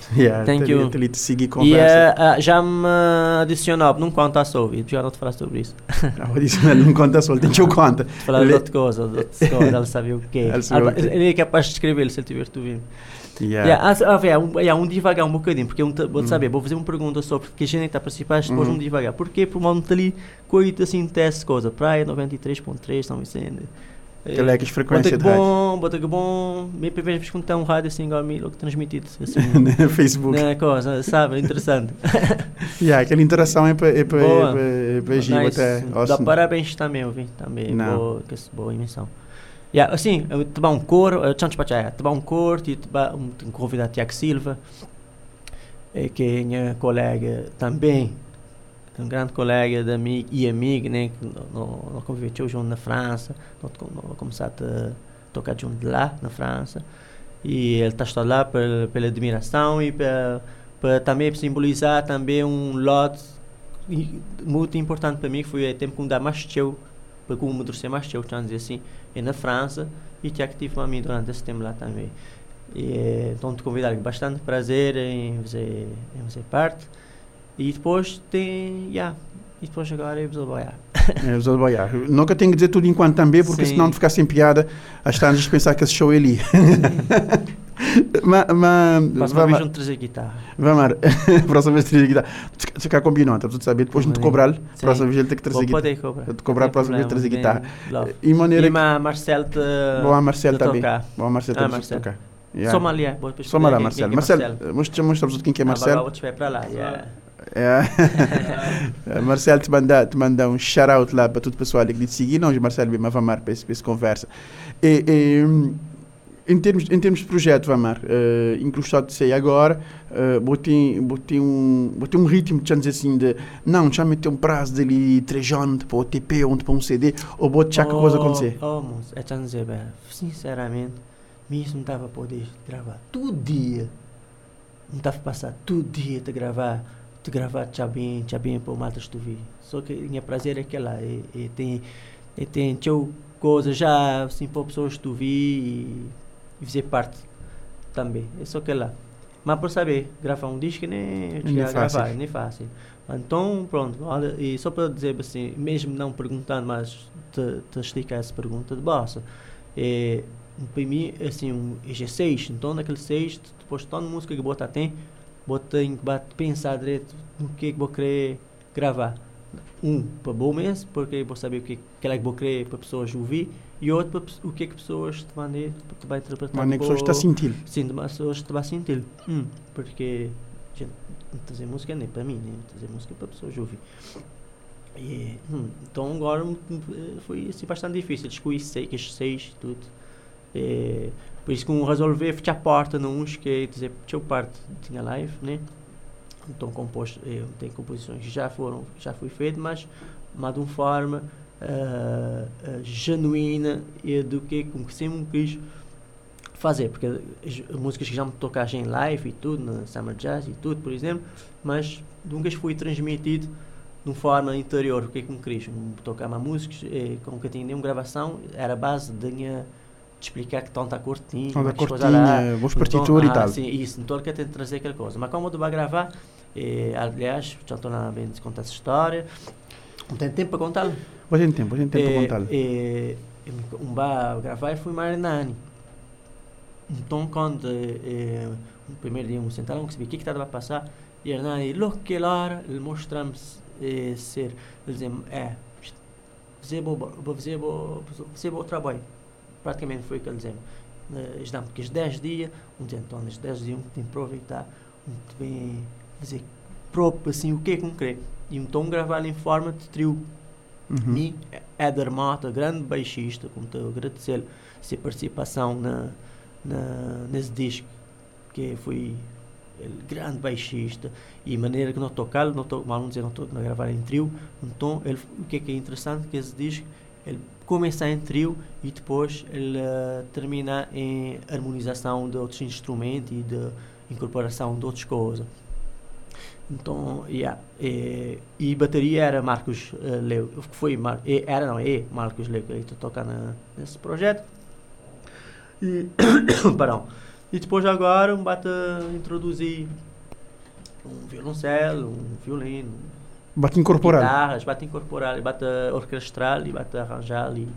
<laughs> Yeah, Thank you. Te, te seguir conversa. E uh, uh, já me adicionou, não conta só, e já não te falar sobre isso. Não, <laughs> adicionou, não conta só, tem que eu conta. <laughs> Falar de outra coisa, de outra coisa, ela sabe o que é. Ele é capaz de escrever se ele tiver tu vindo. Yeah. Yeah, ah, ah, um, yeah, um devagar um bocadinho, porque eu vou hum. saber, vou fazer uma pergunta sobre que a gente está a participar, depois um devagar. Porquê? Por uma ali, coito assim, teste coisa, praia 93.3, São Vicente. Telex frequência de bom, bota que bom, me vez quando tem um rádio assim igual a mim, logo transmitido assim, <laughs> no Facebook. Na coisa, sabe, interessante. <laughs> yeah, aquela interação é para é para é para nice. até. Dá parabéns também, ouvi, também, boa, que boa emissão. Yeah, assim, eu te um cor, tanto para te um cor, te convidado Tiago Silva, que é minha colega também um grande colega de amigo e amigo, né, que nós convivemos junto na França, nós a tocar junto lá na França, e ele está lá pela, admiração e para também simbolizar também um lote muito importante para mim, que foi o tempo que me dá mais teu, para que eu amadurecer mais teu, dizer assim, é na França, e que tive a mim durante esse tempo lá também. E, então te convidar bastante prazer em fazer, em fazer parte. E depois tem. Yeah, e depois agora é Visual Boiar. É Visual Boiar. Nunca tenho que dizer tudo enquanto também, porque Sim. senão de ficar sem piada, as tantas pensar que esse show é ali. mas, mas, Próxima vez vamos trazer guitarra. Vamos, próxima vez trazer guitarra. Se ficar combinado, tu saber, depois não te cobrar, próxima vez ele tem que trazer guitarra. Pode cobrar. Te cobrar, próxima vez trazer guitarra. E maneira. E Marcel te. Boa, Marcel também. Boa, Marcel também. tocar. Yeah. Somalia. Somalia, Marcel. Marcel, mostramos quem que é Marcel. Agora vou te para lá. Yeah. É. <laughs> Marcelo te manda, te manda um shout-out lá para todo o pessoal que te seguir. Não, Marcelo, bem, mas vamos para essa conversa. E, e, em, termos, em termos de projeto, Vamar, uh, inclusive de sei agora, uh, botei, botei, um, botei um ritmo, de dizer assim, de não, já meteu um prazo dele três anos para o TP ou para um CD, ou botei já que coisa acontecer. Oh, moço, é dizer, sinceramente, mesmo estava a poder gravar todo dia. Não estava a passar todo dia a gravar de gravar bem, tchau bem para o malta vi Só que minha prazer é que lá, e, e tem, e tem tchau coisa já assim para pessoas tu vi e, fazer parte também. É só que lá. Mas por saber, gravar um disco nem, nem é gravar, nem fácil. Então, pronto, olha, e só para dizer assim, mesmo não perguntando, mas te, te explicar essa pergunta de bossa. É, para mim, assim, um EG6, então naquele 6, depois toda música que bota tem, tenho que pensar direito no que, que vou querer gravar. Um, para bom mês, porque vou saber o que, que é que vou querer para pessoas ouvir, e outro, para o que é que pessoas te vão, te vão interpretar. Mas nem pessoas estão a sentir. Sim, pessoas te vão sentir. Hum, porque gente, fazer música nem para mim, nem fazer música para pessoas ouvir. E, hum, então agora hum, foi assim, bastante difícil, escolhi seis, seis tudo. E, que um resolver fechar a porta uns que dizer, tinha parte tinha live, né? Então compôs, eu tenho composições que já foram, já foi feito, mas, mas de uma forma uh, uh, genuína e do que como que sempre quis fazer, porque as músicas que já me tocaram em live e tudo, na Summer Jazz e tudo, por exemplo, mas nunca foi transmitido de uma forma interior, o que é que me quis, tocar uma música, eh, com que tinha nenhuma gravação, era a base da minha explicar que estão a cortinho, Tom da cortinha, boas partituras e tal. Sim, isso, então quer tentar trazer aquela coisa. Mas como tu vai gravar, eh, aliás, já estou na bem de contar essa história. Não tem tempo para contar? Hoje tem tempo, hoje tem tempo para contar. Eh, um vai gravar e fui Marinani. Então, quando eh, o primeiro dia, um sentaram, que sabia o que estava a passar, e Hernani, logo que hora, ele mostramos eh, ser, ele dizia, é, bom, fazer bom, bom trabalho praticamente foi o que ele dizia. Uh, dão porque os 10 dias, um dia então, os 10 dias, um tem aproveitar, um tem fazer próprio assim, o que é que um quer. E então gravar em forma de trio. Uhum. E Éder Mata, grande baixista, como estou a agradecer a sua participação na, na, nesse disco, que foi ele, grande baixista e maneira que não tocar, não to, mal não dizer, não, to, não gravar em trio, então ele, o que é que é interessante que esse disco ele começar em trio e depois ele uh, termina em harmonização de outros instrumentos e de incorporação de outras coisas. Então, yeah, e, e bateria era Marcos uh, Leu, que foi, Mar, e, era não, é Marcos Leu que está tocando nesse projeto. E, <coughs> pardon, e depois agora um bate introduzir um violoncelo, um violino, Bate incorporar. Guitarras, bate incorporar, bate orquestrar e bate arranjar e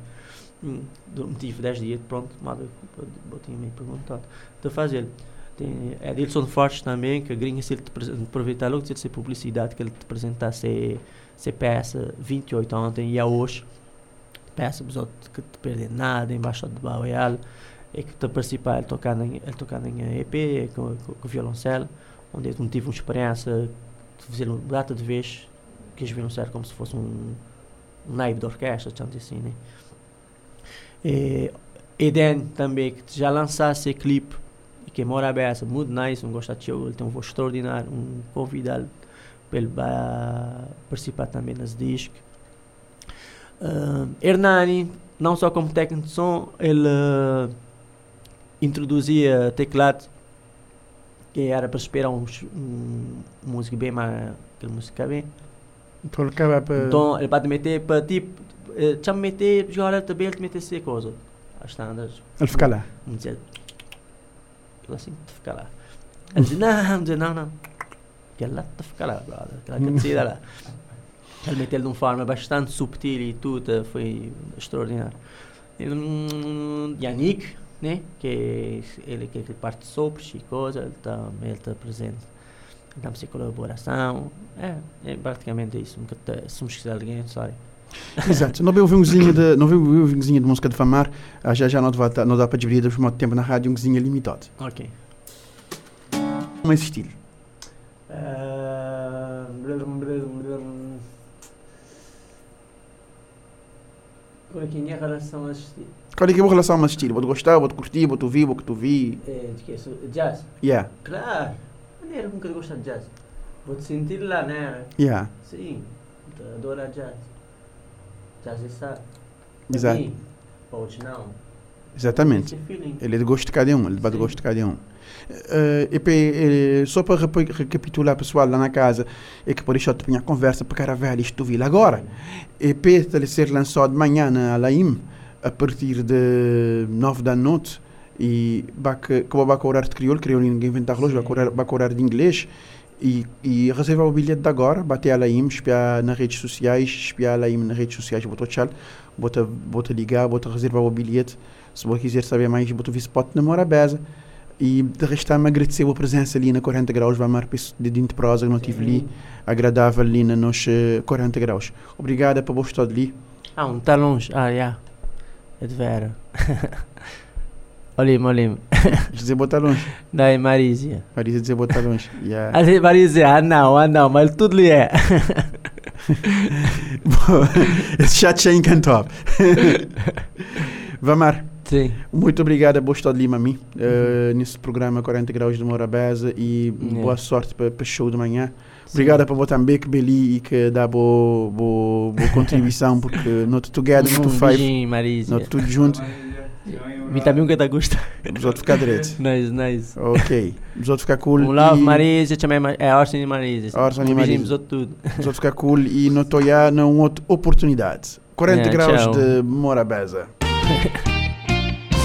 hum, tive 10 dias, pronto, mal botei me perguntado de fazer. Tem Edilson Forte também, que gringa se ele aproveitar logo de ser publicidade, que ele te apresentar se, peça 28 ontem e a hoje. Peça que te perde nada, embaixo de Bauial, e que te participar, ele tocando em, ele tocando em EP, com, com, com violoncelo, onde eu tive uma experiência de fazer uma data de vez, que eles viram como se fosse um, um naipe de orquestra, tanto assim, né? E, Eden também, que já lançasse clipe que mora aberta, muito nice, um gostativo, ele tem um voz extraordinário, um convidado para participar também nas discos. Uh, Hernani, não só como técnico de som, ele uh, introduzia teclado, que era para esperar um, um, música bem mais, aquela música bem. Tolkava për... Don, e patë me te, për tip, qam me te, gjuharë të belt me te se kozo. Ashtë andër. Elfkala. Në gjithë. Lasin të fkala. Elzinam, zinana. Kella të fkala, brother. Kella këtë cidara. Kella me te lënë farme, bashtan subtili, tu të fëj shtrordinar. Janik, ne, che ele che parte sopra, cosa, da me il presente. Tá presente. Damos colaboração. É, é praticamente isso. Nunca te, se me esquecer alguém, sorry. <laughs> Exato. Não veio um vizinho de, não um de música de famar, ah, já já não dá, não dá para dividir por muito tempo na rádio, um vizinho limitado. Ok. Como é esse estilo? Uh, Qual é que é a relação a estilo? Qual é que é a relação a estilo? Vou gostar, vou curtir, vou ouvir, vou que tu vi? É, que? Jazz? Yeah. Claro. Como que eu gosto de jazz. Vou te sentir lá, né? Yeah. Sim. Adoro jazz. Jazz está. Exato. Pode não. Exatamente. Ele é de gosto de cada um, ele de gosto de cada um. Uh, e, uh, só para recapitular, pessoal, lá na casa, é que por isso eu tinha conversa para cara velha isto vi agora. E para ser lançado de manhã na Alaim, a partir de 9 da noite, e vai com horário de crioulo, crioulo ninguém inventa relógio, vai com horário de inglês, e, e reserva o bilhete de agora, bater a Laim, espiar nas redes sociais, espiar a Laim nas redes sociais, bota tchau, bota, bota ligar, bota reservar o bilhete. Se você quiser saber mais, bota o spot na Morabeza. E de restar me agradecer a presença ali na 40 graus, vai mar de dentro prosa que não tive ali, agradável ali na nos 40 graus. Obrigada por você estar ali. Ah, um tá longe, ah, já. Yeah. É de vera. <laughs> Dizer botar longe. Não, é dizer botar longe. Yeah. Ali, Marísia, ah não, ah não, mas tudo lhe é. <laughs> Esse chat já encantou. <laughs> Vamar. Sim. Muito obrigado a Bosta de Lima a mim, uh, nesse programa 40 Graus de Morabeza e yeah. boa sorte para o show de manhã. Obrigado para botar Beck Beli e que dá boa, boa, boa contribuição, porque not together, not five, not tudo junto. Um que tá gosta. Os outros ficar direito. <laughs> Nice, nice. Ok. Os outros ficar cool. Um love, e... Marisa, também é Orson e Marisa. Orson e Marisa. Os outros tudo. Os outros ficar cool e não estou já numa outra oportunidade. 40 yeah, graus tchau. de Morabeza. <laughs>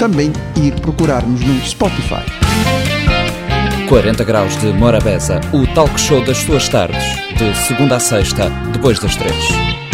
também ir procurar-nos no Spotify. 40 Graus de Morabeza, o talk show das suas tardes, de segunda a sexta, depois das três.